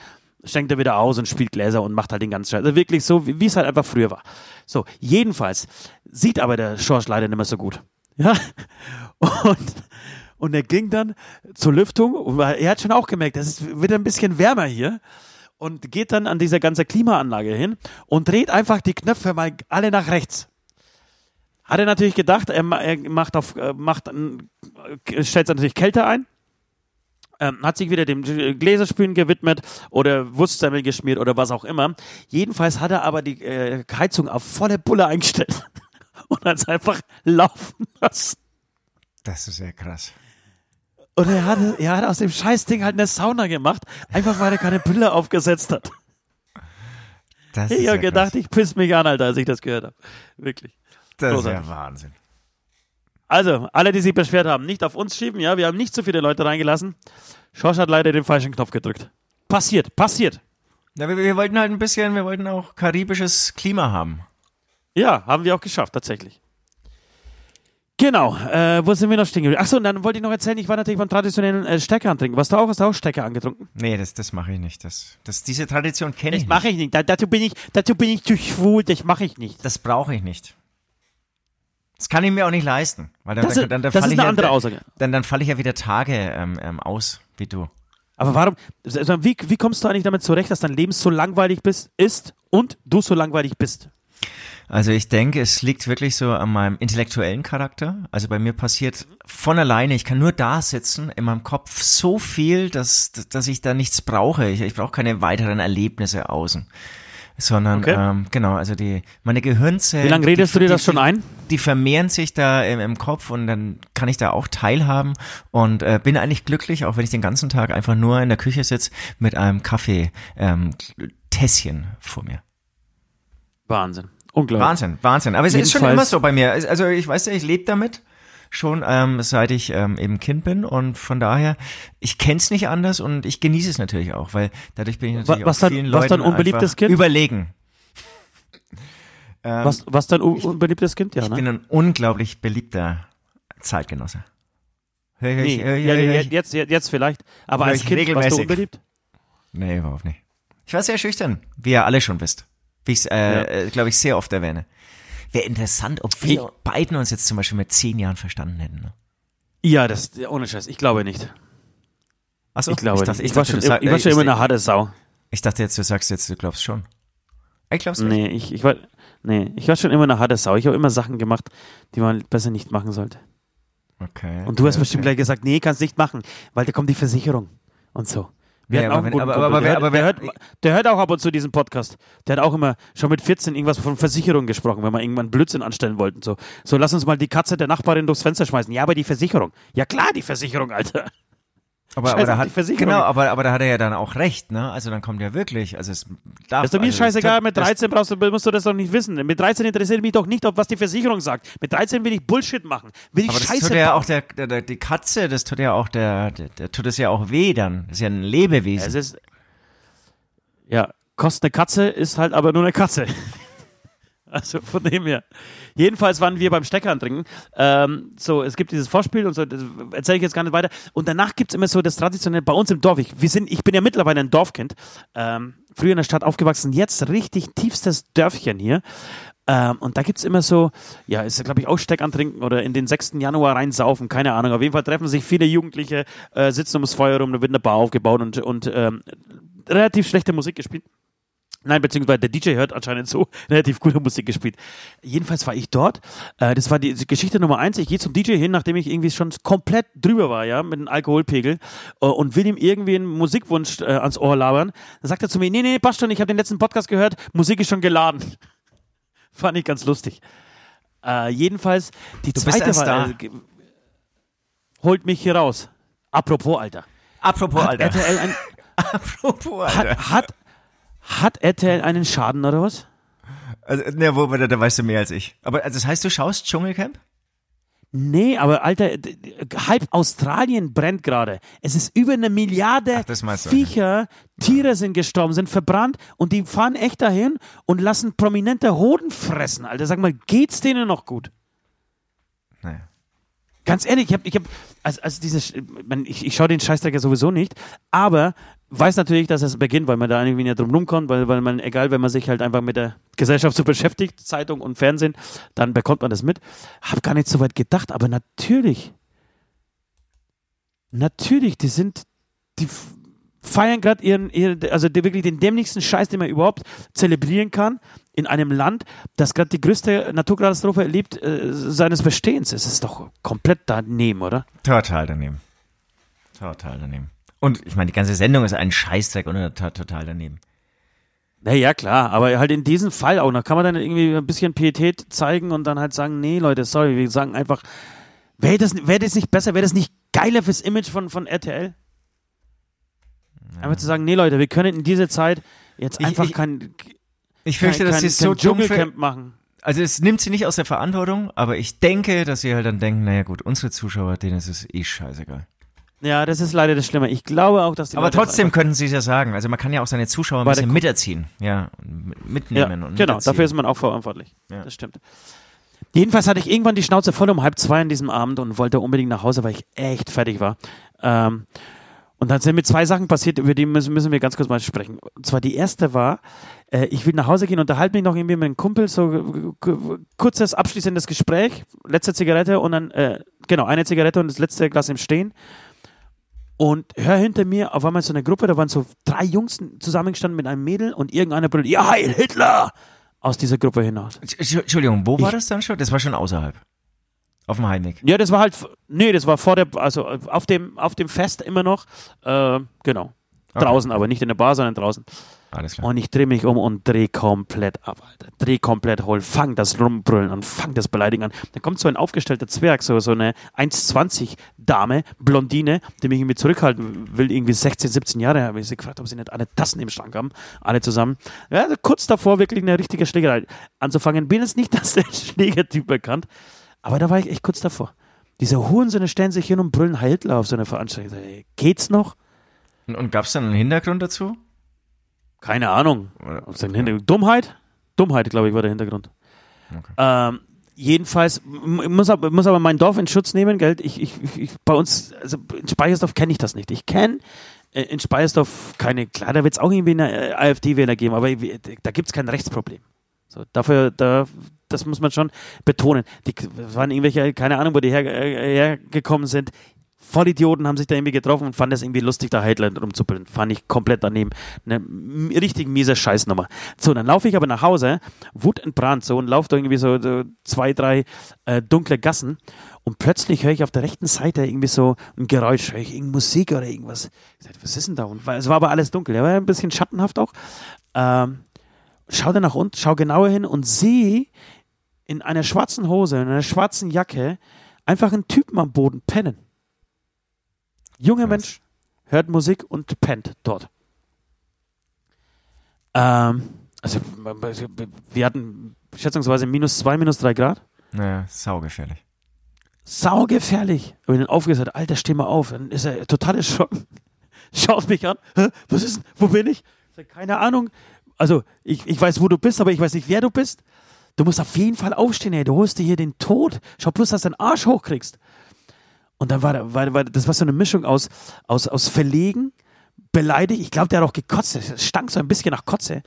schenkt er wieder aus und spielt Gläser und macht halt den ganzen Scheiß. Also wirklich so, wie es halt einfach früher war. So, jedenfalls sieht aber der Schorsch leider nicht mehr so gut. (laughs) Ja, und, und er ging dann zur Lüftung und er hat schon auch gemerkt, es wird ein bisschen wärmer hier und geht dann an dieser ganzen Klimaanlage hin und dreht einfach die Knöpfe mal alle nach rechts. Hat er natürlich gedacht, er, ma- macht auf, äh, macht, äh, stellt natürlich Kälte ein, ähm, hat sich wieder dem G- Gläserspülen gewidmet oder Wurstsemmel geschmiert oder was auch immer. Jedenfalls hat er aber die äh, Heizung auf volle Bulle eingestellt (laughs) und hat es einfach laufen lassen. Das ist ja krass. Und er hat, er hat aus dem Scheißding halt eine Sauna gemacht, einfach weil er keine Brille aufgesetzt hat. Das Ich ist habe ja gedacht, krass. ich piss mich an, Alter, als ich das gehört habe. Wirklich. Das ist großartig. ja Wahnsinn. Also, alle, die sich beschwert haben, nicht auf uns schieben, ja, wir haben nicht so viele Leute reingelassen. Schorsch hat leider den falschen Knopf gedrückt. Passiert, passiert. Ja, wir, wir wollten halt ein bisschen, wir wollten auch karibisches Klima haben. Ja, haben wir auch geschafft, tatsächlich. Genau, äh, wo sind wir noch stehen geblieben? Achso, und dann wollte ich noch erzählen, ich war natürlich beim traditionellen äh, Stecker antrinken. Warst du auch, hast du auch Stecker angetrunken? Nee, das, das mache ich nicht. Das, das, diese Tradition kenne ich Das nicht. mache ich nicht. Da, dazu bin ich, dazu bin ich zu schwul, das mache ich nicht. Das brauche ich nicht. Das kann ich mir auch nicht leisten. Weil dann, Das dann, ist- dann, dann das falle ich eine ja, andere dann, Aussage. Dann, dann falle ich ja wieder Tage ähm, ähm, aus, wie du. Aber warum, also wie, wie kommst du eigentlich damit zurecht, dass dein Leben so langweilig bist, ist und du so langweilig bist? Also ich denke, es liegt wirklich so an meinem intellektuellen Charakter. Also bei mir passiert von alleine, ich kann nur da sitzen, in meinem Kopf so viel, dass, dass ich da nichts brauche. Ich, ich brauche keine weiteren Erlebnisse außen. Sondern, Okay. ähm, genau, also die, meine Gehirnzellen. Wie lange die- redest du dir die- das schon die, ein? Die vermehren sich da im, im Kopf und dann kann ich da auch teilhaben und äh, bin eigentlich glücklich, auch wenn ich den ganzen Tag einfach nur in der Küche sitze mit einem Kaffee ähm, Tässchen vor mir. Wahnsinn. Unglaublich. Wahnsinn, Wahnsinn. Aber es ist schon Jedenfalls- immer so bei mir. Also ich weiß ja, ich lebe damit schon ähm, seit ich ähm, eben Kind bin und von daher, ich kenne es nicht anders und ich genieße es natürlich auch, weil dadurch bin ich natürlich was auch dann- vielen was Leuten dann unbeliebtes Kind? überlegen. Ähm, (laughs) Was, was dein un- unbeliebtes Kind? Ja, ich ne? bin ein unglaublich beliebter Zeitgenosse. Hör, hör, Nee, hör, ja, hör, ja, hör, jetzt, jetzt, jetzt vielleicht. Aber als ich Kind warst du regelmäßig. unbeliebt? Nee, überhaupt nicht. Ich war sehr schüchtern, wie ihr alle schon wisst. Wie ich es, äh, äh, glaube ich, sehr oft erwähne. Wäre interessant, ob wir beiden uns jetzt zum Beispiel mit zehn Jahren verstanden hätten. Ne? Ja, das, ohne Scheiß. Ich glaube nicht. Achso, Ich glaube dachte, nicht. Ich, war dachte, schon, du sag- ich war schon ich- immer eine harte Sau. Ich dachte jetzt, du sagst jetzt, du glaubst schon. Ich glaub's nicht. Nee, ich, ich war, nee, ich war schon immer eine harte Sau. Ich habe immer Sachen gemacht, die man besser nicht machen sollte. Okay. Und du hast okay, bestimmt okay. gleich gesagt, nee, kannst nicht machen, weil da kommt die Versicherung und so. Wir Ja, hatten auch aber einen wenn- guten aber- der, aber der, hört, der hört auch ab und zu diesen Podcast. Der hat auch immer schon mit 14 irgendwas von Versicherung gesprochen, wenn wir irgendwann Blödsinn anstellen wollten. So, so lass uns mal die Katze der Nachbarin durchs Fenster schmeißen. Ja, aber die Versicherung. Ja klar, die Versicherung, Alter. Aber, aber, da hat, genau, aber, aber da hat er ja dann auch recht, ne? Also dann kommt ja wirklich, also es darf. Das ist doch mir also scheißegal, das- mit das- 13 brauchst du, musst du das doch nicht wissen. Mit 13 interessiert mich doch nicht, ob was die Versicherung sagt. Mit 13 will ich Bullshit machen. Will ich Aber das Scheiße tut ja auch der, der, der, die Katze, das tut ja auch der, der, der tut es ja auch weh dann. Das ist ja ein Lebewesen. Es ist. Ja, kostet eine Katze, ist halt aber nur eine Katze. Also von dem her. Jedenfalls waren wir beim Steckern trinken. Ähm, so, es gibt dieses Vorspiel und so, das erzähle ich jetzt gar nicht weiter. Und danach gibt es immer so das traditionelle, bei uns im Dorf, ich, wir sind, ich bin ja mittlerweile ein Dorfkind, ähm, früher in der Stadt aufgewachsen, jetzt richtig tiefstes Dörfchen hier. Ähm, und da gibt es immer so, ja, ist glaube ich auch Steckern trinken oder in den 6. Januar reinsaufen, keine Ahnung. Auf jeden Fall treffen sich viele Jugendliche, äh, sitzen ums Feuer rum, da wird eine Bar aufgebaut und, und ähm, relativ schlechte Musik gespielt. Nein, beziehungsweise der DJ hört anscheinend so (laughs) relativ gute Musik gespielt. Jedenfalls war ich dort. Äh, das war die Geschichte Nummer eins. Ich gehe zum DJ hin, nachdem ich irgendwie schon komplett drüber war, ja, mit dem Alkoholpegel äh, und will ihm irgendwie einen Musikwunsch äh, ans Ohr labern. Dann sagt er zu mir, nee, nee, passt schon, ich habe den letzten Podcast gehört, Musik ist schon geladen. (laughs) Fand ich ganz lustig. Äh, jedenfalls, die bist zweite war, äh, holt mich hier raus. Apropos, Alter. Apropos, Alter. RTL ein, (laughs) Apropos, Alter. hat, hat, hat RTL einen Schaden oder was? Also, ne, wo, da, da weißt du mehr als ich. Aber also das heißt, du schaust Dschungelcamp? Nee, aber Alter, halb Australien brennt gerade. Es ist über eine Milliarde Ach, Viecher, Tiere sind gestorben, sind verbrannt und die fahren echt dahin und lassen prominente Hoden fressen. Alter, sag mal, geht's denen noch gut? Naja. Ganz ehrlich, ich habe, ich hab, also, also dieses, man, ich, ich schaue den Scheißdreck ja sowieso nicht, aber weiß natürlich, dass es beginnt, weil man da irgendwie nicht drum rumkommt, weil, weil man, egal, wenn man sich halt einfach mit der Gesellschaft so beschäftigt, Zeitung und Fernsehen, dann bekommt man das mit. Hab gar nicht so weit gedacht, aber natürlich, natürlich, die sind, die feiern gerade ihren, ihren, also die, wirklich den dämlichsten Scheiß, den man überhaupt zelebrieren kann, in einem Land, das gerade die größte Naturkatastrophe erlebt äh, seines Bestehens. Es ist doch komplett daneben, oder? Total daneben. Total daneben. Und ich meine, die ganze Sendung ist ein Scheißdreck und to- total daneben. Naja, klar, aber halt in diesem Fall auch noch. Kann man dann irgendwie ein bisschen Pietät zeigen und dann halt sagen, nee, Leute, sorry, wir sagen einfach, wäre das, wär das nicht besser, wäre das nicht geiler fürs Image von, von RTL? Einfach zu sagen, nee, Leute, wir können in dieser Zeit jetzt Ich- einfach ich- kein, Ich fürchte, kein, dass sie so dumm für, Dschungelcamp machen. Also es nimmt sie nicht aus der Verantwortung, aber ich denke, dass sie halt dann denken, naja gut, unsere Zuschauer, denen ist es eh scheißegal. Ja, das ist leider das Schlimme. Ich glaube auch, dass die Aber Leute trotzdem könnten sie es ja sagen. Also man kann ja auch seine Zuschauer ein bisschen miterziehen. Ja, und mit- Ja, mitnehmen und genau, dafür ist man auch verantwortlich. Ja. Das stimmt. Jedenfalls hatte ich irgendwann die Schnauze voll um halb zwei an diesem Abend und wollte unbedingt nach Hause, weil ich echt fertig war. Ähm, und dann sind mir zwei Sachen passiert, über die müssen, müssen wir ganz kurz mal sprechen. Und zwar die erste war, äh, ich will nach Hause gehen, unterhalte mich noch irgendwie mit einem Kumpel, so kurzes abschließendes Gespräch, letzte Zigarette und dann, äh, genau, eine Zigarette und das letzte Glas im Stehen. Und hör hinter mir auf einmal so eine Gruppe, da waren so drei Jungs zusammengestanden mit einem Mädel und irgendeiner brüllt, ja, Heil Hitler! Aus dieser Gruppe hinaus. Entsch- Entschuldigung, wo war Ich- das dann schon? Das war schon außerhalb. Auf dem Heimweg. Ja, das war halt, nee, das war vor der, also auf dem, auf dem Fest immer noch, äh, genau. Okay. Draußen, aber nicht in der Bar, sondern draußen. Alles klar. Und ich drehe mich um und drehe komplett ab, Alter. Dreh komplett hol, fang das Rumbrüllen an, fang das Beleidigen an. Dann kommt so ein aufgestellter Zwerg, so, so eine 1,20 Dame, Blondine, die mich irgendwie zurückhalten will, irgendwie 16, 17 Jahre. Habe ich sie gefragt, ob sie nicht alle Tassen im Schrank haben, alle zusammen. Ja, also kurz davor wirklich eine richtige Schlägerei anzufangen. Bin jetzt nicht (laughs) als der Schlägertyp bekannt, aber da war ich echt kurz davor. Diese Hurensöhne stellen sich hin und brüllen Heil Hitler auf so eine Veranstaltung. Geht's noch? Und, und gab es dann einen Hintergrund dazu? Keine Ahnung. Hintergrund? Dummheit? Dummheit, glaube ich, war der Hintergrund. Okay. Ähm, jedenfalls muss aber, muss aber mein Dorf in Schutz nehmen, gell? Ich, ich, ich, bei uns, also in Speyersdorf kenne ich das nicht. Ich kenne äh, in Speyersdorf keine, klar, da wird es auch irgendwie eine äh, AfD-Wähler geben, aber wie- da gibt es kein Rechtsproblem. So, dafür, da, das muss man schon betonen. Die waren irgendwelche, keine Ahnung, wo die her, äh, hergekommen sind. Vollidioten haben sich da irgendwie getroffen und fanden es irgendwie lustig, da Headline rumzubilden. Fand ich komplett daneben. Eine richtig miese Scheißnummer. So, dann laufe ich aber nach Hause, wutentbrannt so und laufe da irgendwie so, so zwei, drei äh, dunkle Gassen und plötzlich höre ich auf der rechten Seite irgendwie so ein Geräusch, höre ich irgendeine Musik oder irgendwas. Ich sag, was ist denn da? Und es war aber alles dunkel, ja, war ein bisschen schattenhaft auch. Ähm, schau da nach unten, schau genauer hin und sehe in einer schwarzen Hose, in einer schwarzen Jacke einfach einen Typen am Boden pennen. Junger Krass. Mensch hört Musik und pennt dort. Ähm, also wir hatten schätzungsweise minus zwei, minus drei Grad. Naja, saugefährlich. Saugefährlich. Hab ich ihn aufgesagt, Alter, steh mal auf. Dann ist er total erschrocken. (laughs) Schaut mich an. Hä? Was ist denn? Wo bin ich? Sag, keine Ahnung. Also, ich, ich weiß, wo du bist, aber ich weiß nicht, wer du bist. Du musst auf jeden Fall aufstehen, ey. Du holst dir hier den Tod. Schau bloß, dass du deinen Arsch hochkriegst. Und dann war, da- war, war das war so eine Mischung aus, aus, aus Verlegen, beleidigt. Ich glaube, der hat auch gekotzt. Es stank so ein bisschen nach Kotze.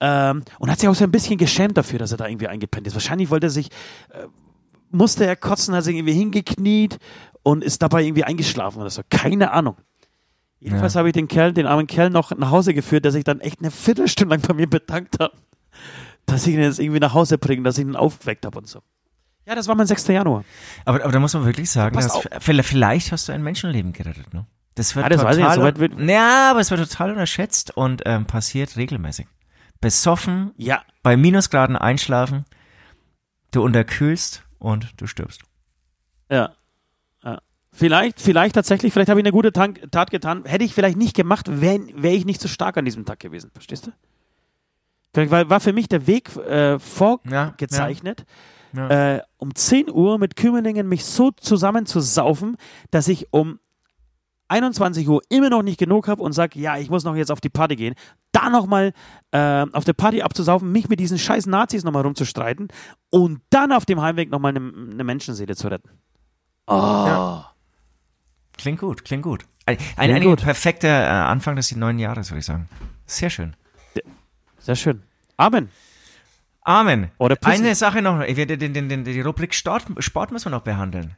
Ähm, und hat sich auch so ein bisschen geschämt dafür, dass er da irgendwie eingepennt ist. Wahrscheinlich wollte er sich, äh, musste er kotzen, hat sich irgendwie hingekniet und ist dabei irgendwie eingeschlafen oder so. Keine Ahnung. Jedenfalls Ja. habe ich den Kerl, den armen Kerl noch nach Hause geführt, der sich dann echt eine Viertelstunde lang bei mir bedankt hat, dass ich ihn jetzt irgendwie nach Hause bringe, dass ich ihn aufgeweckt habe und so. Ja, das war mein 6. Januar. Aber, aber da muss man wirklich sagen, dass, vielleicht hast du ein Menschenleben gerettet, ne? Das wird Ah, das weiß total, ich nicht, so weit wird- ja, aber es wird total unterschätzt und ähm, passiert regelmäßig. Besoffen, Ja, bei Minusgraden einschlafen, du unterkühlst und du stirbst. Ja. ja. Vielleicht, vielleicht tatsächlich, vielleicht habe ich eine gute Tan Tat getan. Hätte ich vielleicht nicht gemacht, wäre wär ich nicht so stark an diesem Tag gewesen. Verstehst du? Vielleicht war, war für mich der Weg äh, vorgezeichnet, Ja, ja. Äh, um 10 Uhr mit Kümmerlingen mich so zusammen zu saufen, dass ich um 21 Uhr immer noch nicht genug habe und sage, ja, ich muss noch jetzt auf die Party gehen. Da nochmal äh, auf der Party abzusaufen, mich mit diesen scheiß Nazis nochmal rumzustreiten und dann auf dem Heimweg nochmal eine, eine Menschenseele zu retten. Oh. Ja. Klingt gut, klingt gut. Ein, ein, Klingt ein gut. perfekter äh, Anfang des neuen Jahres, würde ich sagen. Sehr schön. Sehr schön. Amen. Amen. Oder. Eine Sache noch, ich werde den, den, den, die Rubrik Sport, Sport müssen wir noch behandeln.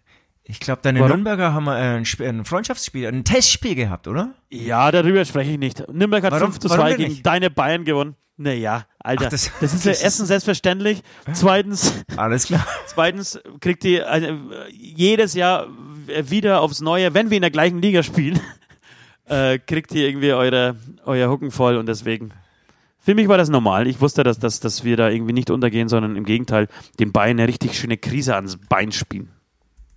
Ich glaube, deine Warum? Nürnberger haben äh, ein, Sp- ein Freundschaftsspiel, ein Testspiel gehabt, oder? Ja, darüber spreche ich nicht. Nürnberg hat Warum- 5 zu warum 2 denn gegen deine Bayern gewonnen. Naja, Alter. Ach, das- das, ist ja erstens selbstverständlich. Zweitens, Alles klar. (laughs) zweitens kriegt ihr äh, jedes Jahr wieder aufs Neue, wenn wir in der gleichen Liga spielen, (laughs) äh, kriegt ihr irgendwie eure, euer Hucken voll und deswegen. Für mich war das normal. Ich wusste, dass, dass, dass wir da irgendwie nicht untergehen, sondern im Gegenteil den Bayern eine richtig schöne Krise ans Bein spielen.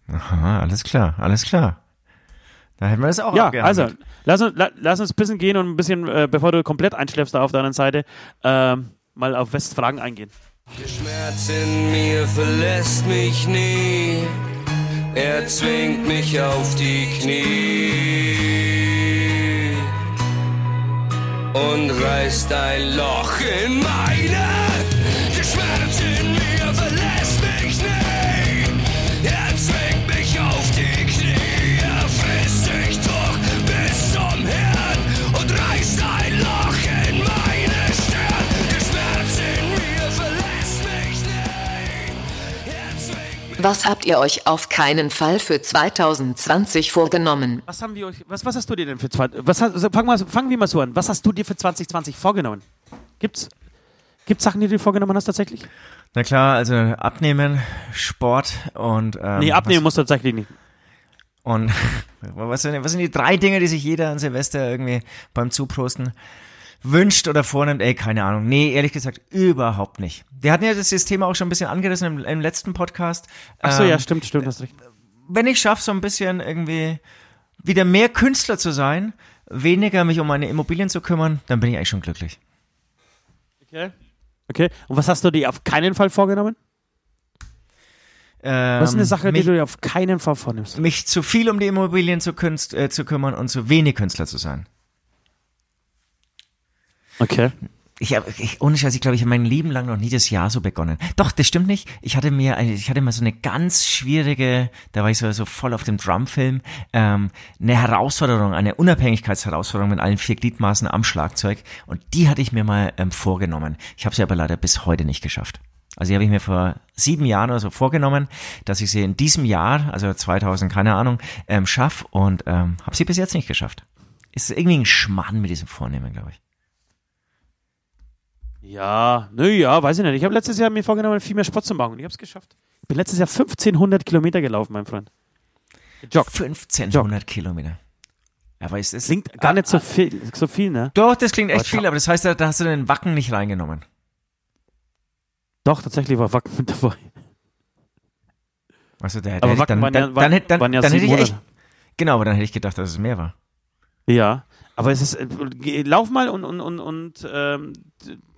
Aha, alles klar, alles klar. Da hätten wir das auch Ja, abgehandelt. also, lass uns, la, lass uns ein bisschen gehen und ein bisschen, äh, bevor du komplett einschläfst da auf der anderen Seite, ähm, mal auf Westfragen eingehen. Der Schmerz in mir verlässt mich nie. Er zwingt mich auf die Knie und reißt ein Loch in meine. Der Was habt ihr euch auf keinen Fall für 2020 vorgenommen? Was haben wir euch, was, was hast du dir denn für, zwei- was hast, fangen, wir, fangen wir mal so an. Was hast du dir für 2020 vorgenommen? Gibt's, gibt's Sachen, die du dir vorgenommen hast tatsächlich? Na klar, also abnehmen, Sport und ähm, nee, abnehmen musst du tatsächlich nicht. und (laughs) was sind, was sind die drei Dinge, die sich jeder an Silvester irgendwie beim Zuprosten wünscht oder vornimmt? Ey, keine Ahnung. Nee, ehrlich gesagt, überhaupt nicht. Wir hatten ja das, Thema auch schon ein bisschen angerissen im, im letzten Podcast. Ach so, Ähm, ja, stimmt, stimmt, hast recht. wenn ich schaffe, so ein bisschen irgendwie wieder mehr Künstler zu sein, weniger mich um meine Immobilien zu kümmern, dann bin ich eigentlich schon glücklich. Okay. Okay, und was hast du dir auf keinen Fall vorgenommen? Ähm, Was ist eine Sache, mich, die du dir auf keinen Fall vornimmst? mich zu viel um die Immobilien zu, künst, äh, zu kümmern und zu wenig Künstler zu sein. Okay. Ich habe, ohne Scheiß, ich glaube, ich habe mein Leben lang noch nie das Jahr so begonnen. Doch, das stimmt nicht. Ich hatte mir, ich hatte mal so eine ganz schwierige, da war ich so, so voll auf dem Drumfilm, ähm, eine Herausforderung, eine Unabhängigkeitsherausforderung mit allen vier Gliedmaßen am Schlagzeug. Und die hatte ich mir mal ähm, vorgenommen. Ich habe sie aber leider bis heute nicht geschafft. Also die habe ich mir vor sieben Jahren oder so vorgenommen, dass ich sie in diesem Jahr, also 2000, keine Ahnung, ähm, schaff und ähm, habe sie bis jetzt nicht geschafft. Ist irgendwie ein Schmarrn mit diesem Vornehmen, glaube ich. Ja, nö, ja, weiß ich nicht. Ich habe letztes Jahr mir vorgenommen, viel mehr Sport zu machen und ich habe es geschafft. Ich bin letztes Jahr 1500 Kilometer gelaufen, mein Freund. Gejoggt. 1500 Kilometer. Aber ist es Klingt gar nicht so viel, so viel, ne? Doch, das klingt echt Aber viel, aber das heißt, da da hast du den Wacken nicht reingenommen. Doch, tatsächlich war Wacken mit dabei. Also der, der Aber hätte- Wacken dann, dann, ja, dann, dann, waren ja dann hätte ich echt, genau, aber dann hätte ich gedacht, dass es mehr war. Ja, aber es ist, äh, lauf mal und, und, und, und ähm,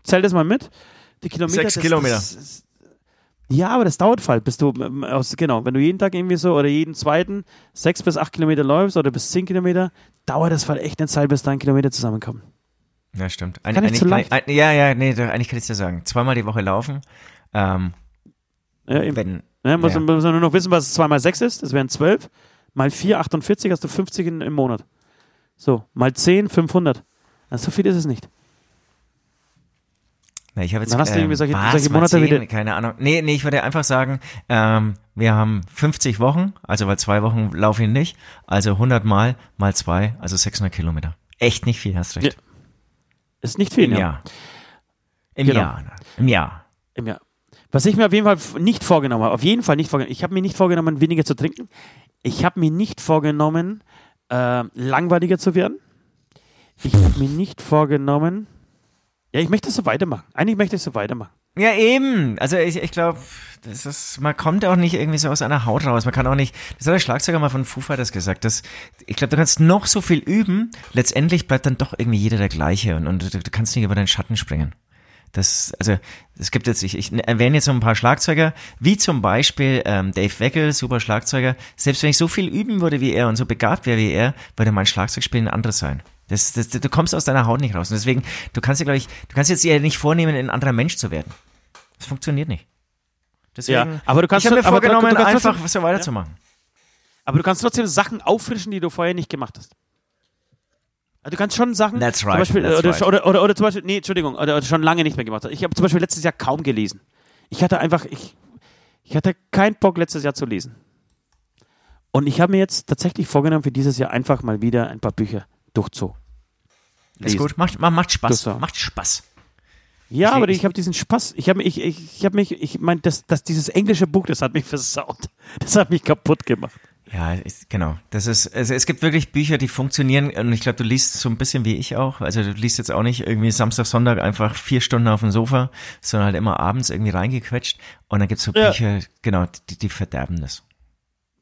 zähl das mal mit. Die Kilometer. Sechs das, Kilometer. Das, ja, aber das dauert halt, bis du, ähm, aus, genau, wenn du jeden Tag irgendwie so oder jeden zweiten sechs bis acht Kilometer läufst oder bis zehn Kilometer, dauert das halt echt eine Zeit, bis da ein Kilometer zusammenkommen. Ja, stimmt. Kann nicht eigentlich kann ich, leicht. ein, ja, ja, nee, eigentlich kann ich dir sagen. Zweimal die Woche laufen. Ähm, Ja, eben. wenn, Ne, muss, Ja. muss man nur noch wissen, was 2 mal 6 ist. Das wären 12. Mal 4, 48, hast du 50 in, im Monat. So, mal 10, 500. Na, so viel ist es nicht. Na, ich habe jetzt Dann hast du ähm, irgendwie solche- was, solche Monate wieder- keine Ahnung. Nee, nee, ich würde einfach sagen, ähm, wir haben 50 Wochen, also weil zwei Wochen laufe ich nicht, also 100 mal, mal zwei, also 600 Kilometer. Echt nicht viel, hast recht. Ja. Ist nicht viel, Im ja. Jahr. Im Genau. Jahr. Im Jahr. Im Jahr. Was ich mir auf jeden Fall nicht vorgenommen habe, auf jeden Fall nicht vorgenommen, ich habe mir nicht vorgenommen, weniger zu trinken. Ich habe mir nicht vorgenommen, äh, langweiliger zu werden. Ich habe mir nicht vorgenommen, ja, ich möchte so weitermachen. Eigentlich möchte ich so weitermachen. Ja, eben. Also ich, ich glaube, das ist, man kommt auch nicht irgendwie so aus einer Haut raus. Man kann auch nicht, das hat der Schlagzeuger mal von Foo Fighters gesagt, dass, ich glaube, du kannst noch so viel üben, letztendlich bleibt dann doch irgendwie jeder der gleiche und, und du, du kannst nicht über deinen Schatten springen. Das, also, es gibt jetzt, ich, ich erwähne jetzt so ein paar Schlagzeuger, wie zum Beispiel ähm, Dave Weckel, super Schlagzeuger. Selbst wenn ich so viel üben würde wie er und so begabt wäre wie er, würde mein Schlagzeugspielen ein anderes sein. Das, das, du kommst aus deiner Haut nicht raus. Und deswegen, du kannst dir, glaube ich, du kannst jetzt dir nicht vornehmen, ein anderer Mensch zu werden. Das funktioniert nicht. Deswegen, Ja, aber du kannst ich habe mir du- vorgenommen, du einfach trotzdem- so weiterzumachen. Aber du kannst trotzdem Sachen auffrischen, die du vorher nicht gemacht hast. Also du kannst schon Sachen, That's zum right, Beispiel, that's oder, right. oder, oder, oder zum Beispiel, nee, Entschuldigung, oder, oder schon lange nicht mehr gemacht hast. Ich habe zum Beispiel letztes Jahr kaum gelesen. Ich hatte einfach, ich, ich hatte keinen Bock letztes Jahr zu lesen. Und ich habe mir jetzt tatsächlich vorgenommen, für dieses Jahr einfach mal wieder ein paar Bücher durchzu. Ist lesen. gut, macht, macht Spaß, macht Spaß. Ja, Ich- aber ich- ich habe diesen Spaß. Ich habe mich, ich, ich habe mich, ich meine, das, das, dieses englische Buch, das hat mich (laughs) versaut. Das hat mich kaputt gemacht. Ja, ist, genau. Das ist, also es gibt wirklich Bücher, die funktionieren und ich glaube, du liest so ein bisschen wie ich auch. Also du liest jetzt auch nicht irgendwie Samstag, Sonntag einfach vier Stunden auf dem Sofa, sondern halt immer abends irgendwie reingequetscht und dann gibt's so Ja. Bücher, genau, die, die verderben das.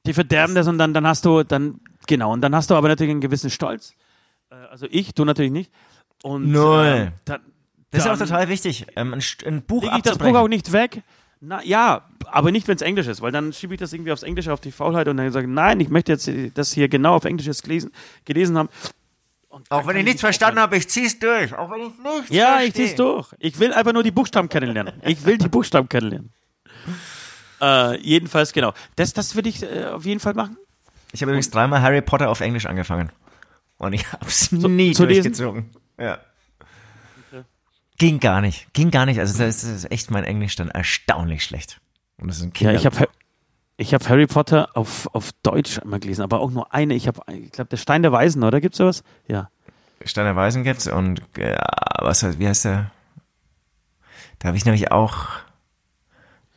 Die verderben das und dann, dann hast du, dann, genau, und dann hast du aber natürlich einen gewissen Stolz. Äh, Also ich, du natürlich nicht. Und Null. äh, dann, Das ist auch total wichtig, ähm, ein, ein Buch Leg ich das Buch auch nicht weg. Na ja, aber nicht, wenn es Englisch ist, weil dann schiebe ich das irgendwie aufs Englische, auf die Faulheit und dann sage ich, nein, ich möchte jetzt das hier genau auf Englisch gelesen, gelesen haben. Auch wenn ich nichts nicht verstanden habe, ich zieh's durch. Auch wenn ich nichts Ja, verstehe. ich zieh's durch. Ich will einfach nur die Buchstaben kennenlernen. Ich will die Buchstaben kennenlernen. (laughs) Äh, jedenfalls, genau. Das, das würde ich äh, auf jeden Fall machen. Ich habe übrigens dreimal Harry Potter auf Englisch angefangen. Und ich hab's (laughs) nie zu lesen? durchgezogen. Ja. Ging gar nicht. Ging gar nicht. Also das ist, echt mein Englisch dann erstaunlich schlecht. Und das ist ein Ja, Kinder. ich habe ich hab Harry Potter auf, auf Deutsch einmal gelesen, aber auch nur eine. Ich habe, ich glaube, der Stein der Weisen, oder? Gibt's sowas? Ja. Steiner Weisen gibt's und äh, was heißt, wie heißt der? Da habe ich nämlich auch.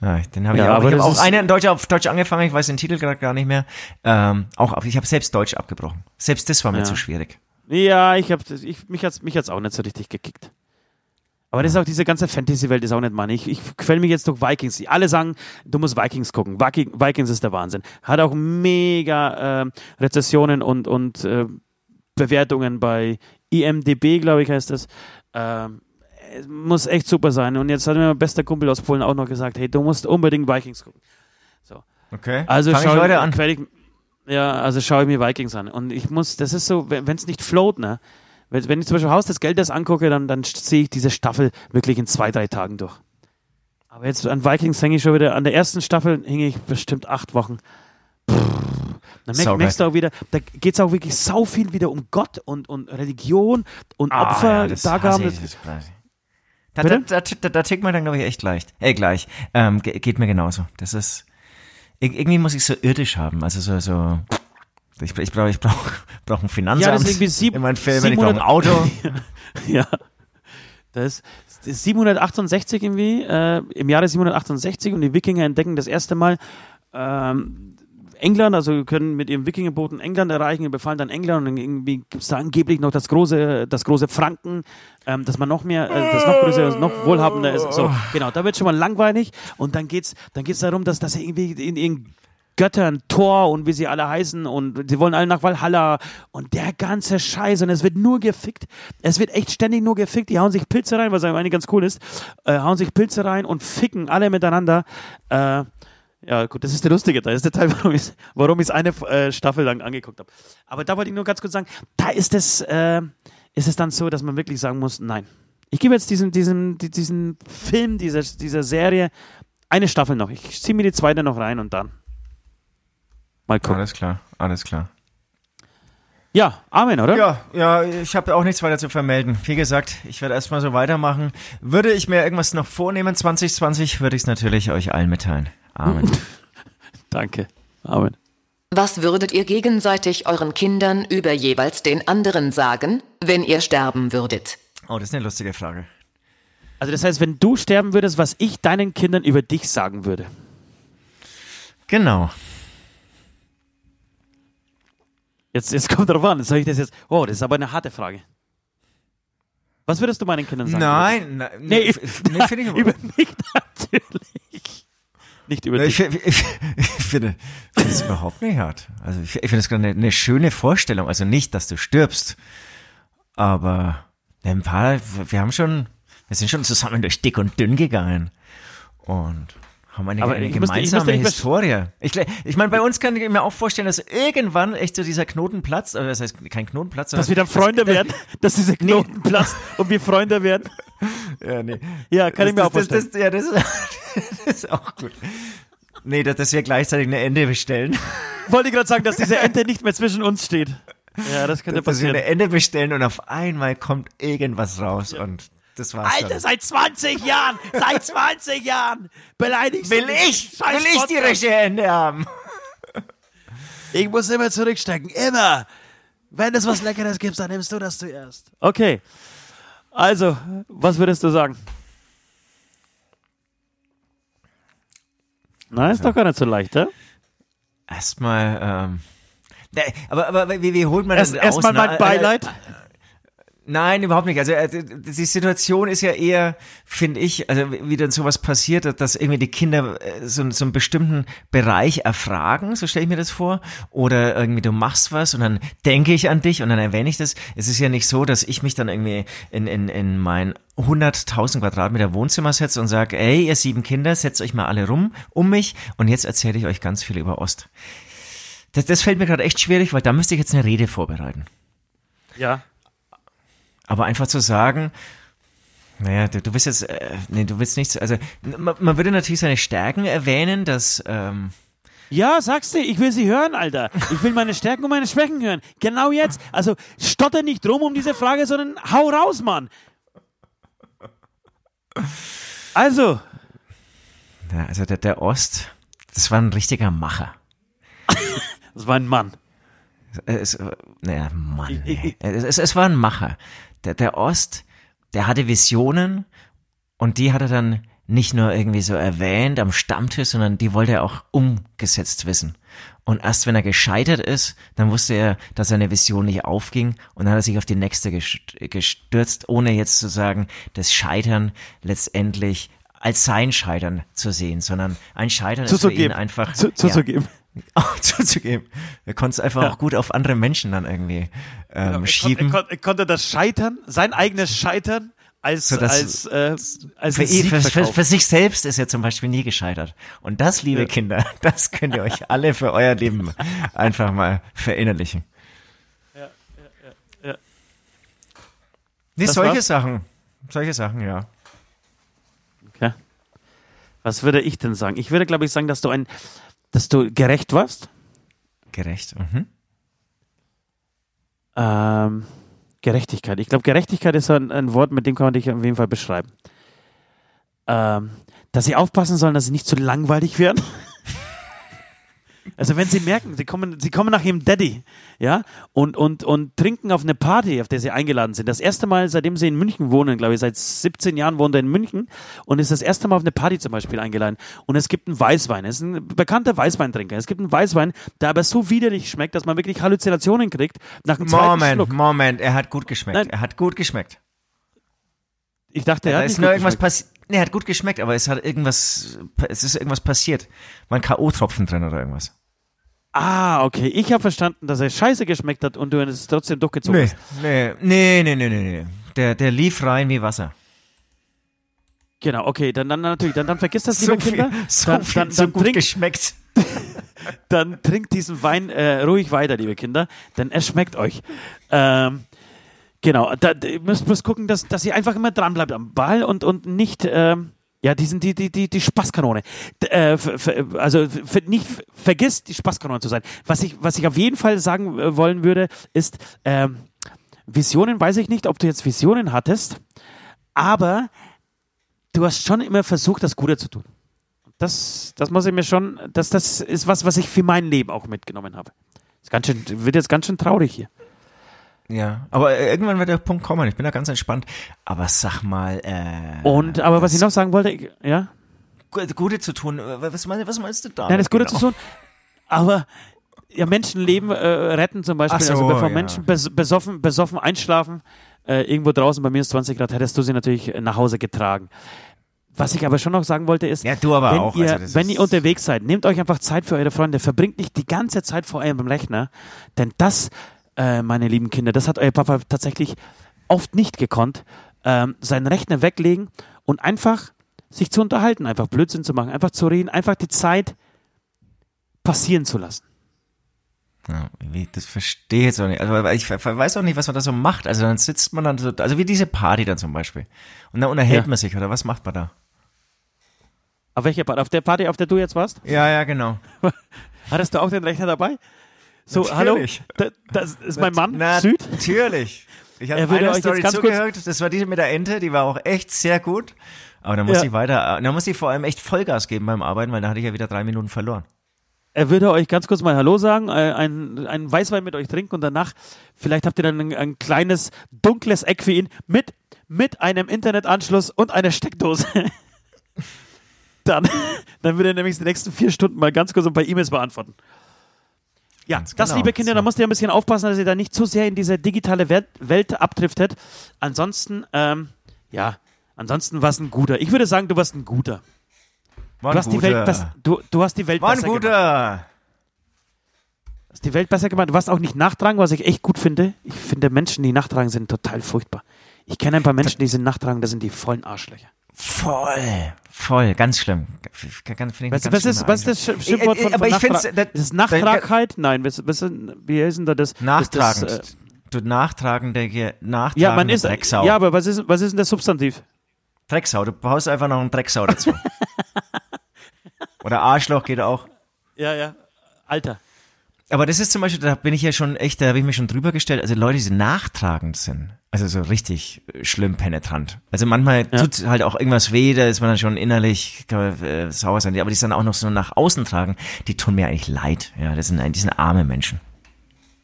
Ja, den habe ich Ja, auch. Ich habe auch einen in Deutsch auf Deutsch angefangen. Ich weiß den Titel gerade gar nicht mehr. Ähm, auch, ich habe selbst Deutsch abgebrochen. Selbst das war mir Ja. zu schwierig. Ja, ich habe ich, mich hat's mich hat's auch nicht so richtig gekickt. Aber das ist auch diese ganze Fantasy-Welt ist auch nicht meine. Ich, ich quäl mich jetzt durch Vikings. Die alle sagen, du musst Vikings gucken. Viking, Vikings ist der Wahnsinn. Hat auch mega ähm, Rezessionen und, und äh, Bewertungen bei IMDB, glaube ich, heißt das. Ähm, es muss echt super sein. Und jetzt hat mir mein bester Kumpel aus Polen auch noch gesagt, hey, du musst unbedingt Vikings gucken. Okay. Also Fang schau ich heute an. Ich, ja, also schaue ich mir Vikings an. Und ich muss, das ist so, wenn es nicht float, ne? Wenn, wenn ich zum Beispiel Haus des Geldes angucke, dann, dann sehe ich diese Staffel wirklich in zwei, drei Tagen durch. Aber jetzt an Vikings hänge ich schon wieder, an der ersten Staffel hänge ich bestimmt acht Wochen. Dann merk, merkst du auch wieder, da geht es auch wirklich sau viel wieder um Gott und, und Religion und Ah, Opfer, ja, das Dargaben. ich, das- Da, da, da, da, da tickt man dann, glaube ich, echt leicht. Äh, gleich. Ähm, ge- geht mir genauso. Das ist, ir- irgendwie muss ich so irdisch haben. Also so, so, ich, ich brauche ich brauch, (laughs) brauch ein Finanzamt Ja, das ist irgendwie sieb- in meinen Filmen, ich brauche ein 700 Auto. (laughs) ja. Das ist 768 irgendwie, äh, im Jahre 768 und die Wikinger entdecken das erste Mal ähm, England, also können mit ihren Wikingerbooten England erreichen, befallen dann England und dann irgendwie gibt es da angeblich noch das große, das große Franken, ähm, dass man noch mehr, äh, das noch größer, noch wohlhabender ist. So, genau, da wird schon mal langweilig und dann geht's, dann geht's darum, dass das irgendwie in, in Göttern, Thor und wie sie alle heißen und sie wollen alle nach Valhalla und der ganze Scheiß und es wird nur gefickt. Es wird echt ständig nur gefickt. Die hauen sich Pilze rein, was eigentlich ganz cool ist, äh, hauen sich Pilze rein und ficken alle miteinander. Äh, ja, gut, das ist der lustige Teil. Das ist der Teil, (laughs) warum ich warum ich's eine äh, Staffel lang angeguckt habe. Aber da wollte ich nur ganz kurz sagen, da ist es, äh, ist es dann so, dass man wirklich sagen muss, nein. Ich gebe jetzt diesen, diesen, die- diesen Film, dieser, dieser Serie eine Staffel noch. Ich ziehe mir die zweite noch rein und dann. Mal gucken. Alles klar, alles klar. Ja, Amen, oder? Ja, ja, ich habe auch nichts weiter zu vermelden. Wie gesagt, ich werde erstmal so weitermachen. Würde ich mir irgendwas noch vornehmen 2020, würde ich es natürlich euch allen mitteilen. Amen. (laughs) Danke. Amen. Was würdet ihr gegenseitig euren Kindern über jeweils den anderen sagen, wenn ihr sterben würdet? Oh, das ist eine lustige Frage. Also das heißt, wenn du sterben würdest, was ich deinen Kindern über dich sagen würde. Genau. Jetzt, jetzt kommt drauf an, soll ich das jetzt. Oh, das ist aber eine harte Frage. Was würdest du meinen Kindern sagen? Nein, nein, Nee, nee, f- nee finde ich, (laughs) über mich natürlich. Nicht über ich, dich. ich, ich, ich finde das ist überhaupt nicht hart. Also ich, ich finde das gerade eine, eine schöne Vorstellung. Also nicht, dass du stirbst, aber ein paar, wir haben schon, wir sind schon zusammen durch dick und dünn gegangen und haben eine, Aber eine ich ich gemeinsame müsste nicht mehr- Historie. Ich, ich meine, bei uns kann ich mir auch vorstellen, dass irgendwann echt so dieser Knoten platzt, also das heißt kein Knoten platzt, Dass wir dann Freunde werden, dass diese (laughs) Knoten platzt und wir Freunde werden. (laughs) Ja, nee. Ja, kann ich mir auch das, vorstellen. das, ja, das, (laughs) das ist auch gut. Nee, dass, dass wir gleichzeitig eine Ende bestellen. Wollte ich gerade sagen, dass diese Ente nicht mehr zwischen uns steht. Ja, das könnte Dass wir passieren. eine Ende bestellen und auf einmal kommt irgendwas raus und das war's Alter, dann. seit 20 Jahren, seit 20 Jahren beleidigst Will du mich. ich, will ich die richtige Ende haben. Ich muss immer zurückstecken, immer. Wenn es was Leckeres gibt, dann nimmst du das zuerst. Okay. Also, was würdest du sagen? Na, ist doch gar nicht so leicht, ja? Erstmal, ähm, nee, aber, aber wie, wie holt man Erst- das Erstmal aus? mein Na, Beileid. Nein, überhaupt nicht. Also äh, die Situation ist ja eher, finde ich, also wie dann sowas passiert, dass irgendwie die Kinder äh, so, so einen bestimmten Bereich erfragen, so stelle ich mir das vor, oder irgendwie du machst was und dann denke ich an dich und dann erwähne ich das. Es ist ja nicht so, dass ich mich dann irgendwie in, in, in mein 100.000 Quadratmeter Wohnzimmer setze und sage, ey, ihr sieben Kinder, setzt euch mal alle rum um mich und jetzt erzähle ich euch ganz viel über Ost. Das, das fällt mir gerade echt schwierig, weil da müsste ich jetzt eine Rede vorbereiten. Ja. Aber einfach zu sagen, naja, du, du willst jetzt, äh, nee, du willst nichts, also man, man würde natürlich seine Stärken erwähnen, dass, ähm, Ja, sagst du, ich will sie hören, Alter. Ich will meine Stärken und meine Schwächen hören. Genau jetzt. Also, stotter nicht drum um diese Frage, sondern hau raus, Mann. Also, ja, also der, der Ost, das war ein richtiger Macher. (laughs) das war ein Mann. Es, äh, naja, Mann, Ich- nee. es, es, es war ein Macher. Der, der Ost, der hatte Visionen und die hat er dann nicht nur irgendwie so erwähnt am Stammtisch, sondern die wollte er auch umgesetzt wissen. Und erst wenn er gescheitert ist, dann wusste er, dass seine Vision nicht aufging und dann hat er sich auf die nächste gest- gestürzt, ohne jetzt zu sagen, das Scheitern letztendlich als sein Scheitern zu sehen, sondern ein Scheitern ist für ihn Zuzugeben. einfach Zu, ja, zuzugeben. (laughs) auch zuzugeben. Er konnte es einfach auch gut auf andere Menschen dann irgendwie ähm, Er, schieben. kon, er, kon, er konnte das Scheitern, sein eigenes Scheitern als, So, als, äh, als für, für, für, für sich selbst ist er zum Beispiel nie gescheitert. Und das, liebe Ja. Kinder, (laughs) das könnt ihr euch (laughs) alle für euer Leben einfach mal verinnerlichen. ja. Nee, Das solche war's? Sachen. Solche Sachen, ja. Okay. Was würde ich denn sagen? Ich würde, glaube ich, sagen, dass du ein, dass du gerecht warst. Gerecht. Mhm. Ähm, Gerechtigkeit. Ich glaube, Gerechtigkeit ist so ein, ein Wort, mit dem kann man dich auf jeden Fall beschreiben. ähm, dass sie aufpassen sollen, dass sie nicht zu langweilig werden. (laughs) Also wenn sie merken, sie kommen, sie kommen nach ihrem Daddy, ja, und, und, und trinken auf eine Party, auf der sie eingeladen sind. Das erste Mal, seitdem sie in München wohnen, glaube ich, seit 17 Jahren wohnt er in München und ist das erste Mal auf eine Party zum Beispiel eingeladen. Und es gibt einen Weißwein. Es ist ein bekannter Weißweintrinker. Es gibt einen Weißwein, der aber so widerlich schmeckt, dass man wirklich Halluzinationen kriegt nach dem zweiten Moment, Schluck. Moment, er hat gut geschmeckt. Nein. Er hat gut geschmeckt. Ich dachte, er Da hat ist nicht nur irgendwas passiert. Nee, er hat gut geschmeckt, aber es hat irgendwas, es ist irgendwas passiert. War ein K.O.-Tropfen drin oder irgendwas. Ah, okay. Ich habe verstanden, dass er scheiße geschmeckt hat und du es trotzdem durchgezogen Nee, hast. nee, nee, nee, nee, nee. Der, der lief rein wie Wasser. Genau, okay. Dann, dann natürlich, dann, dann vergiss das, liebe So Kinder. viel, so dann, viel, dann, so dann, gut trink, geschmeckt. (laughs) dann trinkt diesen Wein äh, ruhig weiter, liebe Kinder, denn er schmeckt euch. Ähm, genau, da, müsst bloß gucken, dass, dass ihr einfach immer dran bleibt am Ball und, und nicht, ähm, ja, die sind die, die, die, die Spaßkanone. D äh, also nicht vergisst, die Spaßkanone zu sein. Was ich, was ich auf jeden Fall sagen äh, wollen würde, ist, ähm, Visionen weiß ich nicht, ob du jetzt Visionen hattest, aber du hast schon immer versucht, das Gute zu tun. Das, das muss ich mir schon, das, das ist was, was ich für mein Leben auch mitgenommen habe. Ist ganz schön, wird jetzt ganz schön traurig hier. Ja, aber äh, irgendwann wird der Punkt kommen. Ich bin da ganz entspannt. Aber sag mal, äh, Und, aber was ich noch sagen wollte, ich- ja, Gu- Gute zu tun. äh, Was meinst, was meinst du da? nein, das Gute genau? zu tun, aber ja, Menschenleben äh, retten zum Beispiel, so, also bevor ja. Menschen bes besoffen, besoffen einschlafen, äh, irgendwo draußen bei minus 20 Grad, hättest du sie natürlich nach Hause getragen. Was ich aber schon noch sagen wollte ist, Ja, du aber wenn, auch. Ihr, also wenn ihr unterwegs seid, nehmt euch einfach Zeit für eure Freunde. Verbringt nicht die ganze Zeit vor eurem Rechner. Denn das, äh, meine lieben Kinder, das hat euer Papa tatsächlich oft nicht gekonnt. Ähm, seinen Rechner weglegen und einfach sich zu unterhalten, einfach Blödsinn zu machen, einfach zu reden, einfach die Zeit passieren zu lassen. Ja, das verstehe ich jetzt auch nicht. Also, ich weiß auch nicht, was man da so macht. Also dann sitzt man dann so, also wie diese Party dann zum Beispiel. Und dann unterhält Ja. man sich, oder was macht man da? Auf welcher Party? Auf der Party, auf der du jetzt warst? Ja, ja, genau. (laughs) Hattest du auch den Rechner dabei? So, Natürlich. hallo, da, das ist mein Mann, Na, Süd. Natürlich. Ich habe jetzt Story zugehört, das war diese mit der Ente, die war auch echt sehr gut. Aber da muss Ja. ich weiter, da muss ich vor allem echt Vollgas geben beim Arbeiten, weil da hatte ich ja wieder drei Minuten verloren. Er würde euch ganz kurz mal Hallo sagen, äh, ein, einen Weißwein mit euch trinken und danach, vielleicht habt ihr dann ein, ein kleines, dunkles Eck für ihn mit, mit einem Internetanschluss und einer Steckdose. (laughs) dann, dann würde er nämlich die nächsten vier Stunden mal ganz kurz ein paar E-Mails beantworten. Ja, Ganz das, genau. liebe Kinder, So. da müsst ihr ein bisschen aufpassen, dass ihr da nicht zu sehr in diese digitale Welt, Welt abdriftet. Ansonsten, ähm, ja, ansonsten warst ein guter. Ich würde sagen, du warst ein guter. Du hast, die Welt, bess- du, du hast die Welt ein besser gemacht. guter. Du hast die Welt besser gemacht. Du warst auch nicht nachtragen, was ich echt gut finde. Ich finde Menschen, die nachtragen, sind total furchtbar. Ich kenne ein paar Menschen, die sind nachtragen, das sind die vollen Arschlöcher. Voll, voll, ganz schlimm. Ganz, Was, ganz was, ist, was ist das Sch- Schimpfwort äh, von, aber von ich Nachtrag? das- es Nachtragheit? Nein, was, was, wie heißt denn da das? Nachtragend. Das, das, äh, du nachtragende, ge- nachtragende ja, man ist, Drecksau. ja, aber was ist, was ist denn das Substantiv? Drecksau, du brauchst einfach noch einen Drecksau dazu. (laughs) Oder Arschloch geht auch. Ja, ja. Alter. Aber das ist zum Beispiel, da bin ich ja schon echt, da habe ich mich schon drüber gestellt, also Leute, die nachtragend sind, also so richtig schlimm penetrant. Also manchmal tut halt auch irgendwas weh, da ist man dann schon innerlich man, äh, sauer sein, aber die es dann auch noch so nach außen tragen, die tun mir eigentlich leid. Ja, das sind, die sind arme Menschen.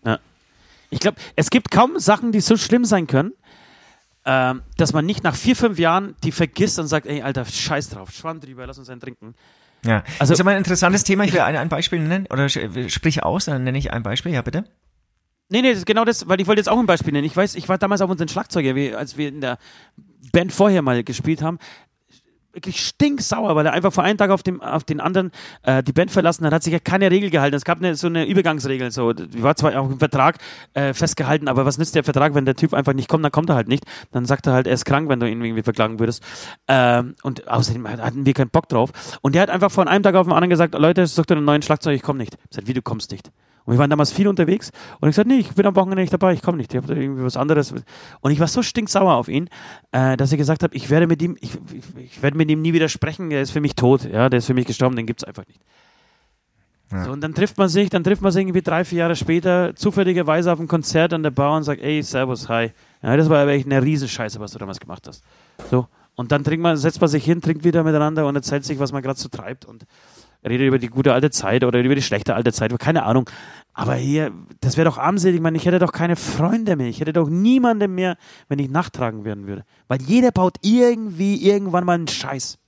Ja. Ich glaube, es gibt kaum Sachen, die so schlimm sein können, ähm, dass man nicht nach vier, fünf Jahren die vergisst und sagt, ey, Alter, scheiß drauf, Schwamm drüber, lass uns einen trinken. Ja, Also- also, ist aber ein interessantes Thema. Ich will ein, ein Beispiel nennen oder sprich aus, dann nenne ich ein Beispiel. Ja, bitte. Nee, nee, das ist genau das, weil ich wollte jetzt auch ein Beispiel nennen. Ich weiß, ich war damals auf unseren Schlagzeuger, wie, als wir in der Band vorher mal gespielt haben, wirklich stinksauer, weil er einfach vor einem Tag auf, dem, auf den anderen äh, die Band verlassen hat, hat sich ja keine Regel gehalten. Es gab eine, so eine Übergangsregel, so, die war zwar auch im Vertrag äh, festgehalten, aber was nützt der Vertrag, wenn der Typ einfach nicht kommt, dann kommt er halt nicht. Dann sagt er halt, er ist krank, wenn du ihn irgendwie verklagen würdest. Ähm, und außerdem hatten wir keinen Bock drauf. Und der hat einfach von einem Tag auf den anderen gesagt, Leute, sucht einen neuen Schlagzeug, ich komme nicht. Ich sag, wie, du kommst nicht? Und wir waren damals viel unterwegs und ich gesagt, nee, ich bin am Wochenende nicht dabei, ich komme nicht, ich habe da irgendwie was anderes. Und ich war so stinksauer auf ihn, äh, dass ich gesagt habe, ich werde mit ihm, ich, ich, ich werde mit ihm nie wieder sprechen, der ist für mich tot, ja, der ist für mich gestorben, den gibt's einfach nicht. So, und dann trifft man sich, dann trifft man sich irgendwie drei, vier Jahre später zufälligerweise auf einem Konzert an der Bar und sagt, ey, servus, hi. Ja, das war aber echt eine Riesenscheiße, was du damals gemacht hast. So. Und dann trinkt man, setzt man sich hin, trinkt wieder miteinander und erzählt sich, was man gerade so treibt und redet über die gute alte Zeit oder über die schlechte alte Zeit, keine Ahnung. Aber hier, das wäre doch armselig, ich meine, ich hätte doch keine Freunde mehr, ich hätte doch niemanden mehr, wenn ich nachtragen werden würde. Weil jeder baut irgendwie irgendwann mal einen Scheiß.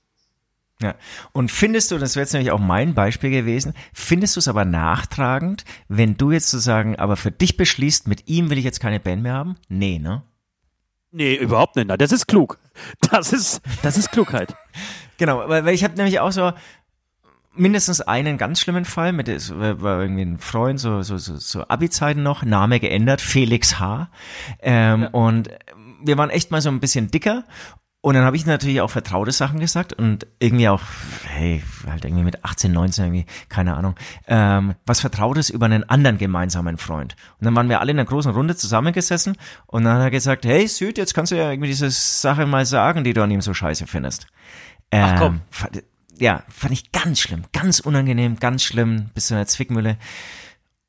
Ja. Und findest du, das wäre jetzt nämlich auch mein Beispiel gewesen, findest du es aber nachtragend, wenn du jetzt sozusagen aber für dich beschließt, mit ihm will ich jetzt keine Band mehr haben? Nee, ne? Nee, überhaupt nicht. Das ist klug. Das ist, das ist Klugheit. (laughs) Genau, weil weil ich habe nämlich auch so mindestens einen ganz schlimmen Fall mit es war irgendwie ein Freund so so so, so Abi-Zeiten noch Name geändert Felix H. Ähm, und wir waren echt mal so ein bisschen dicker und dann habe ich natürlich auch vertraute Sachen gesagt und irgendwie auch, hey, halt irgendwie mit 18, 19 irgendwie, keine Ahnung, ähm, was Vertrautes über einen anderen gemeinsamen Freund. Und dann waren wir alle in einer großen Runde zusammengesessen und dann hat er gesagt, hey Süd, jetzt kannst du ja irgendwie diese Sache mal sagen, die du an ihm so scheiße findest. Ähm, Ach, komm. Ja, fand ich ganz schlimm, ganz unangenehm, ganz schlimm, bis zu einer Zwickmühle.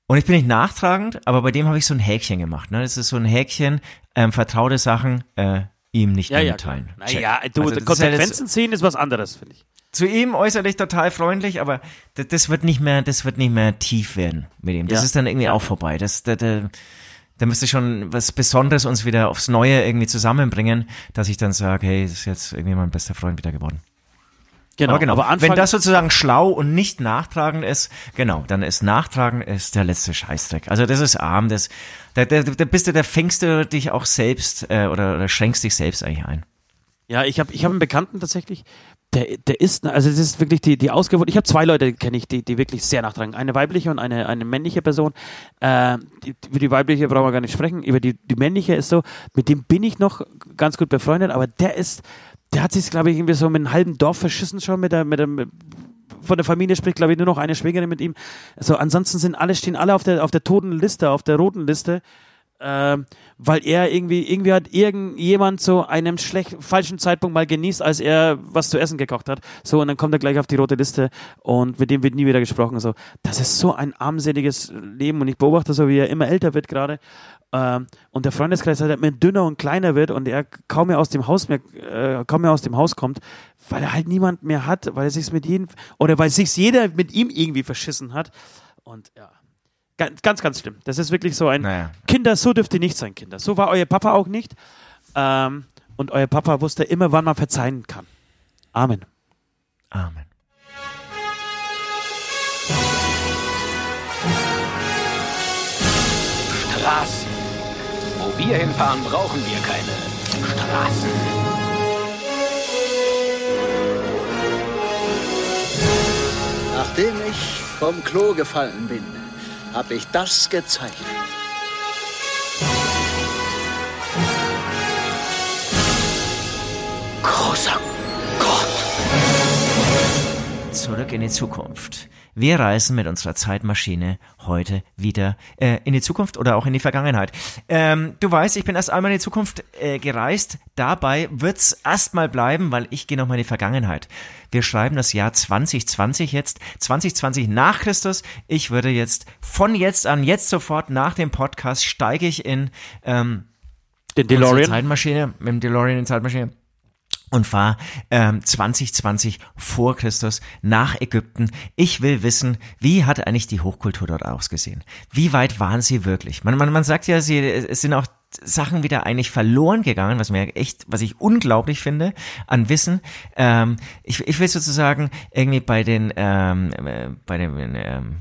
Und ich bin nicht nachtragend, aber bei dem habe ich so ein Häkchen gemacht. Ne? Das ist so ein Häkchen, ähm, vertraute Sachen äh, ihm nicht Ja, ja, mitteilen. Check. Naja, du, Also das ist ja Konsequenzen ziehen ist was anderes, finde ich. Zu ihm äußerlich total freundlich, aber das, das wird nicht mehr, das wird nicht mehr tief werden mit ihm. Das Ja. ist dann irgendwie auch vorbei. Das, da, da, da müsste schon was Besonderes uns wieder aufs Neue irgendwie zusammenbringen, dass ich dann sage, hey, das ist jetzt irgendwie mein bester Freund wieder geworden. Genau, aber genau, aber Anfang, wenn das sozusagen schlau und nicht nachtragend ist, genau, dann ist nachtragend ist der letzte Scheißdreck. Also das ist arm, das, da, da, da bist du, da fängst du dich auch selbst äh, oder, oder schränkst dich selbst eigentlich ein. Ja, ich habe ich hab einen Bekannten tatsächlich, der, der ist, also das ist wirklich die, die Ausgewogen. Ich habe zwei Leute, kenne ich, die, die wirklich sehr nachtragen. Eine weibliche und eine, eine männliche Person. Äh, die, über die weibliche brauchen wir gar nicht sprechen. Über die, die männliche ist so, mit dem bin ich noch ganz gut befreundet, aber der ist, der hat sich, glaube ich, irgendwie so mit einem halben Dorf verschissen schon mit der, mit der, mit, von der Familie spricht, glaube ich, nur noch eine Schwägerin mit ihm. Also ansonsten sind alle, stehen alle auf der, auf der toten Liste, auf der roten Liste ähm, weil er irgendwie, irgendwie hat irgendjemand zu einem schlecht, falschen Zeitpunkt mal genießt, als er was zu essen gekocht hat. So, und dann kommt er gleich auf die rote Liste und mit dem wird nie wieder gesprochen. So, das ist so ein armseliges Leben und ich beobachte so, wie er immer älter wird gerade. Ähm, und der Freundeskreis halt immer dünner und kleiner wird und er kaum mehr aus dem Haus mehr, äh, kaum mehr aus dem Haus kommt, weil er halt niemand mehr hat, weil er sich's mit jedem, oder weil sich's jeder mit ihm irgendwie verschissen hat. Und ja. Ganz, ganz, ganz schlimm. Das ist wirklich so ein. Naja. Kinder, so dürft ihr nicht sein, Kinder. So war euer Papa auch nicht. Ähm, und euer Papa wusste immer, wann man verzeihen kann. Amen. Amen. Straßen. Wir hinfahren, brauchen wir keine Straßen. Nachdem ich vom Klo gefallen bin, habe ich das gezeigt. Großer Gott. Zurück in die Zukunft. Wir reisen mit unserer Zeitmaschine heute wieder äh, in die Zukunft oder auch in die Vergangenheit. Ähm, du weißt, ich bin erst einmal in die Zukunft äh, gereist. Dabei wird's erstmal bleiben, weil ich gehe nochmal in die Vergangenheit. Wir schreiben das Jahr 2020 jetzt, 2020 nach Christus. Ich würde jetzt von jetzt an, jetzt sofort nach dem Podcast steige ich in ähm, Den DeLorean. Zeitmaschine, mit dem DeLorean in die Zeitmaschine und fahr ähm, 2020 vor Christus nach Ägypten. Ich will wissen, wie hat eigentlich die Hochkultur dort ausgesehen? Wie weit waren sie wirklich? Man, man, man sagt ja, sie, es sind auch Sachen wieder eigentlich verloren gegangen, was mir echt, was ich unglaublich finde an Wissen. Ähm, ich, ich will sozusagen irgendwie bei den ähm, äh, bei den ähm,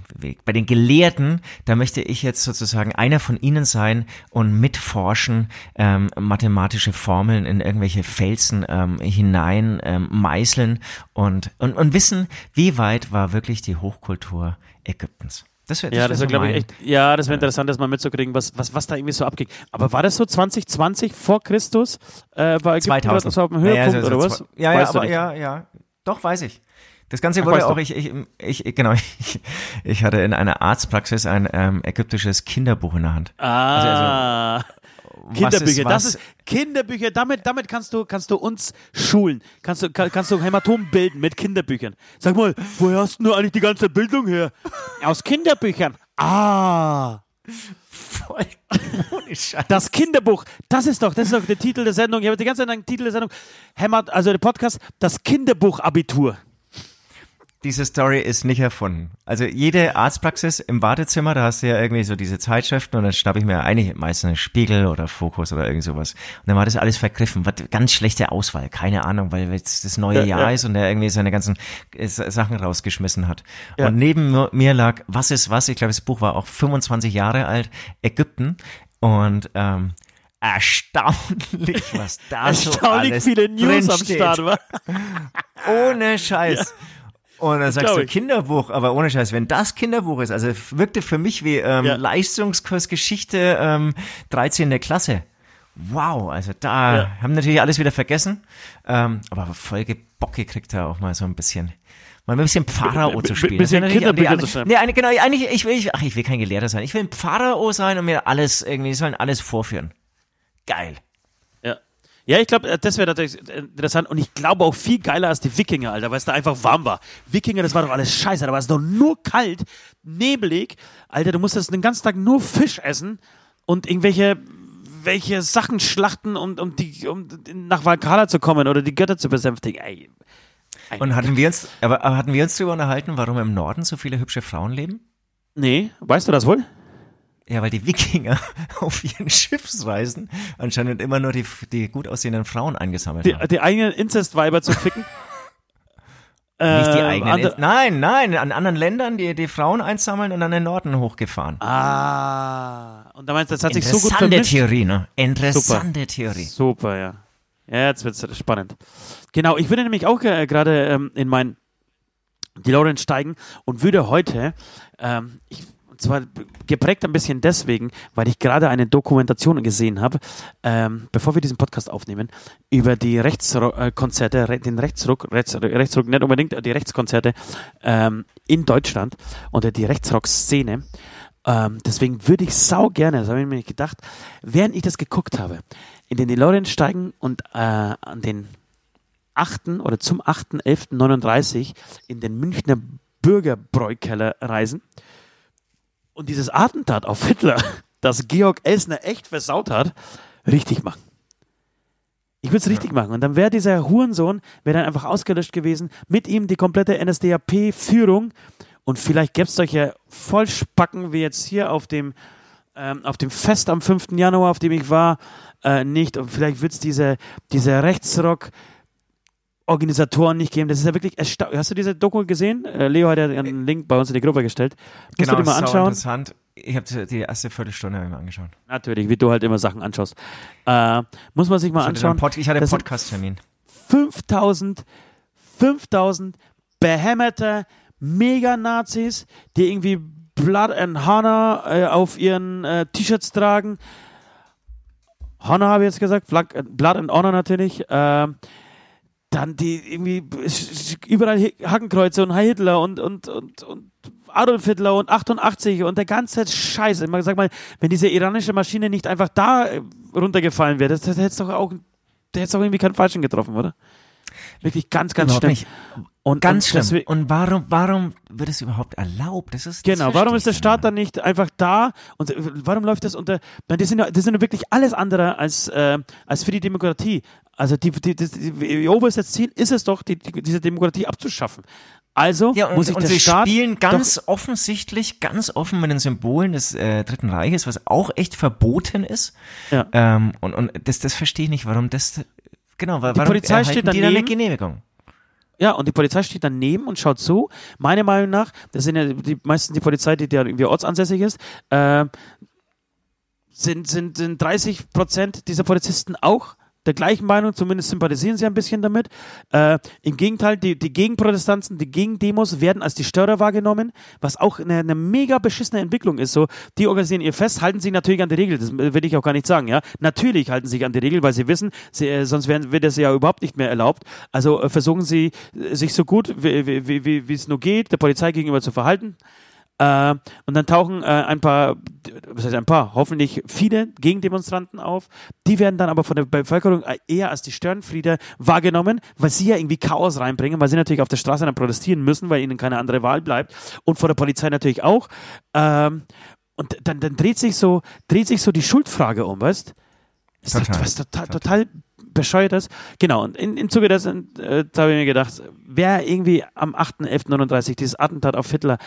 bei den Gelehrten, da möchte ich jetzt sozusagen einer von ihnen sein und mitforschen, ähm, mathematische Formeln in irgendwelche Felsen ähm, hinein ähm, meißeln und, und und wissen, wie weit war wirklich die Hochkultur Ägyptens. Das wäre Ja, das wär wäre, glaube ich, echt, ja, das wäre interessant, das mal mitzukriegen, was, was, was da irgendwie so abging. Aber war das so 2020 vor Christus? Äh, gerade 2000. so auf dem Höhepunkt ja, so- oder so was? Ja, ja, aber ja, ja. Doch, weiß ich. Das Ganze Ach, wurde auch, ich, ich, ich, genau, (laughs) ich, ich hatte in einer Arztpraxis ein ähm, ägyptisches Kinderbuch in der Hand. Ah. Also, Was Kinderbücher, ist das was? ist Kinderbücher, damit, damit kannst du, kannst du uns schulen. Kannst du, kann, kannst du Hämatom bilden mit Kinderbüchern. Sag mal, woher hast du eigentlich die ganze Bildung her? Aus Kinderbüchern. Ah. Voll Scheiße. Das Kinderbuch, das ist doch, das ist doch der Titel der Sendung. Ich habe die ganze Zeit den Titel der Sendung hämmert, also der Podcast, das Kinderbuch-Abitur. Diese Story ist nicht erfunden. Also jede Arztpraxis im Wartezimmer, da hast du ja irgendwie so diese Zeitschriften und dann schnappe ich mir eigentlich meistens einen Spiegel oder Fokus oder irgend sowas. Und dann war das alles vergriffen. Was, ganz schlechte Auswahl, keine Ahnung, weil jetzt das neue Ja, Jahr ja. ist und er irgendwie seine ganzen äh, Sachen rausgeschmissen hat. Ja. Und neben mir- lag Was ist was? Ich glaube, das Buch war auch 25 Jahre alt, Ägypten. Und ähm, erstaunlich, was da so Erstaunlich alles viele News am. Start, wa? Ohne Scheiß. Und dann sagst du. Kinderbuch, aber ohne Scheiß, wenn das Kinderbuch ist, also wirkte für mich wie ähm, Ja. Leistungskurs Geschichte ähm, 13. Klasse. Wow, also da Ja. haben natürlich alles wieder vergessen, ähm, aber voll Bock gekriegt da auch mal so ein bisschen. Mal ein bisschen Pharao b- zu spielen. bisschen an die Kinderbücher zu schreiben. Nee, eine, genau, eigentlich, ich will, ich, ach, ich will kein Gelehrter sein. Ich will ein Pharao sein und mir alles irgendwie, sollen alles vorführen. Geil. Ja. Ich glaube, das wäre natürlich interessant und ich glaube auch viel geiler als die Wikinger, Alter, weil es da einfach warm war. Wikinger, das war doch alles scheiße, da war es doch nur kalt, nebelig. Alter, du musstest den ganzen Tag nur Fisch essen und irgendwelche welche Sachen schlachten, um, um, die, um nach Valhalla zu kommen oder die Götter zu besänftigen. Ey, Und hatten wir uns, aber, aber hatten wir uns darüber unterhalten, warum im Norden so viele hübsche Frauen leben? nee, weißt du das wohl? Ja, weil die Wikinger (laughs) auf ihren Schiffsreisen anscheinend immer nur die, die gut aussehenden Frauen eingesammelt Die, haben. die eigenen Inzestweiber zu ficken. (laughs) Nicht die Äh, eigenen. andere- nein, nein, an anderen Ländern die, die Frauen einsammeln und dann den Norden hochgefahren. Ah, und da meinst du, das hat sich so gut Interessante vermischt. Theorie, ne? Interessante Theorie. Super, ja. Ja, jetzt wird's spannend. Genau, ich würde nämlich auch äh, gerade ähm, in mein DeLorean steigen und würde heute, ähm, ich, zwar geprägt ein bisschen deswegen, weil ich gerade eine Dokumentation gesehen habe, ähm, bevor wir diesen Podcast aufnehmen, über die Rechtskonzerte, re den Rechtsruck, Rechts, Rechtsruck, nicht unbedingt, die Rechtskonzerte ähm, in Deutschland und die Rechtsrock-Szene. Ähm, deswegen würde ich sau gerne, das habe ich mir gedacht, während ich das geguckt habe, in den DeLorean steigen und äh, an den 8. oder zum 8.11.39 in den Münchner Bürgerbräukeller reisen und dieses Attentat auf Hitler, (laughs) das Georg Elsner echt versaut hat, richtig machen. Ich würde es richtig machen. Und dann wäre dieser Hurensohn, wäre dann einfach ausgelöscht gewesen, mit ihm die komplette NSDAP-Führung und vielleicht gäbe es solche Vollspacken wie jetzt hier auf dem, ähm, auf dem Fest am 5. Januar, auf dem ich war, äh, nicht. Und vielleicht wird es diese, diese Rechtsrock- Organisatoren nicht geben. Das ist ja wirklich erstaunlich. Hast du diese Doku gesehen? Äh, Leo hat ja einen Link bei uns in die Gruppe gestellt. Musst du dir mal anschauen? interessant. Ich habe die erste Viertelstunde mir angeschaut. Natürlich, wie du halt immer Sachen anschaust. Äh, muss man sich mal Ich anschauen. Pod, ich hatte einen Podcast-Termin. 5000, 5000 behämmerte Mega-Nazis, die irgendwie Blood and Honor äh, auf ihren äh, T-Shirts tragen. Honor habe ich jetzt gesagt, äh, Blood and Honor natürlich. Ähm, dann die irgendwie überall Hakenkreuze und Heil Hitler und, und, und, und Adolf Hitler und 88 und der ganze Scheiß. Ich sag mal, wenn diese iranische Maschine nicht einfach da äh, runtergefallen wäre, das, das hätte doch auch, der hätte doch irgendwie keinen Falschen getroffen, oder? Wirklich ganz, ganz schlimm. nicht. Und, Ganz und schlimm. Und warum, warum wird es überhaupt erlaubt? Das ist, das Genau, warum ist der Staat dann nicht einfach da und äh, warum läuft das unter, das sind ja, das sind ja wirklich alles andere als, äh, als für die Demokratie. Also die, die, die, ihr oberstes Ziel ist es doch, die, die, diese Demokratie abzuschaffen. Also Ja, und, muss sich und der sie Staat spielen ganz offensichtlich, ganz offen mit den Symbolen des äh, Dritten Reiches, was auch echt verboten ist. Ja. Ähm, und und das, das verstehe ich nicht, warum das, genau, wa- Die warum Polizei steht die dann eine daneben. Genehmigung? Ja, und die Polizei steht daneben und schaut zu. Meiner Meinung nach, das sind ja die meisten die Polizei, die da irgendwie ortsansässig ist, äh, sind, sind, sind 30 Prozent dieser Polizisten auch der gleichen Meinung, zumindest sympathisieren sie ein bisschen damit. Äh, Im Gegenteil, die, die Gegenprotestanten, die Gegendemos werden als die Störer wahrgenommen, was auch eine, eine mega beschissene Entwicklung ist. So, die organisieren ihr Fest, halten sich natürlich an die Regel, das will ich auch gar nicht sagen, ja. Natürlich halten sie sich an die Regel, weil sie wissen, sie, äh, sonst wären, wird das ja überhaupt nicht mehr erlaubt. Also äh, versuchen sie, äh, sich so gut wie, wie, wie, wie es nur geht, der Polizei gegenüber zu verhalten. Äh, und dann tauchen äh, ein paar, was heißt ein paar, hoffentlich viele Gegendemonstranten auf. Die werden dann aber von der Bevölkerung äh, eher als die Störenfriede wahrgenommen, weil sie ja irgendwie Chaos reinbringen, weil sie natürlich auf der Straße dann protestieren müssen, weil ihnen keine andere Wahl bleibt. Und vor der Polizei natürlich auch. Ähm, und dann, dann dreht sich so, dreht sich so die Schuldfrage um, weißt? Das ist Total. doch was total, total bescheuertes. Genau, und in, im Zuge dessen äh, habe ich mir gedacht, wäre irgendwie am 8.11.39 dieses Attentat auf Hitler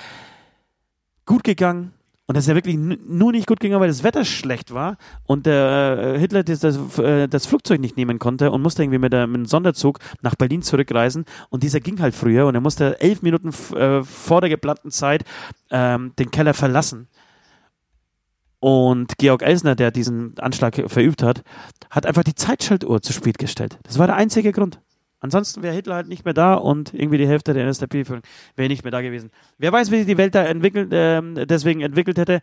gut gegangen, und das ist ja wirklich nur nicht gut gegangen, weil das Wetter schlecht war und der äh, Hitler das, das, äh, das Flugzeug nicht nehmen konnte und musste irgendwie mit, der, mit einem Sonderzug nach Berlin zurückreisen. Und dieser ging halt früher und er musste elf Minuten äh, vor der geplanten Zeit ähm, den Keller verlassen. Und Georg Elsner, der diesen Anschlag verübt hat, hat einfach die Zeitschaltuhr zu spät gestellt. Das war der einzige Grund. Ansonsten wäre Hitler halt nicht mehr da und irgendwie die Hälfte der NSDAP wäre nicht mehr da gewesen. Wer weiß, wie sich die Welt da entwickelt, ähm, deswegen entwickelt hätte.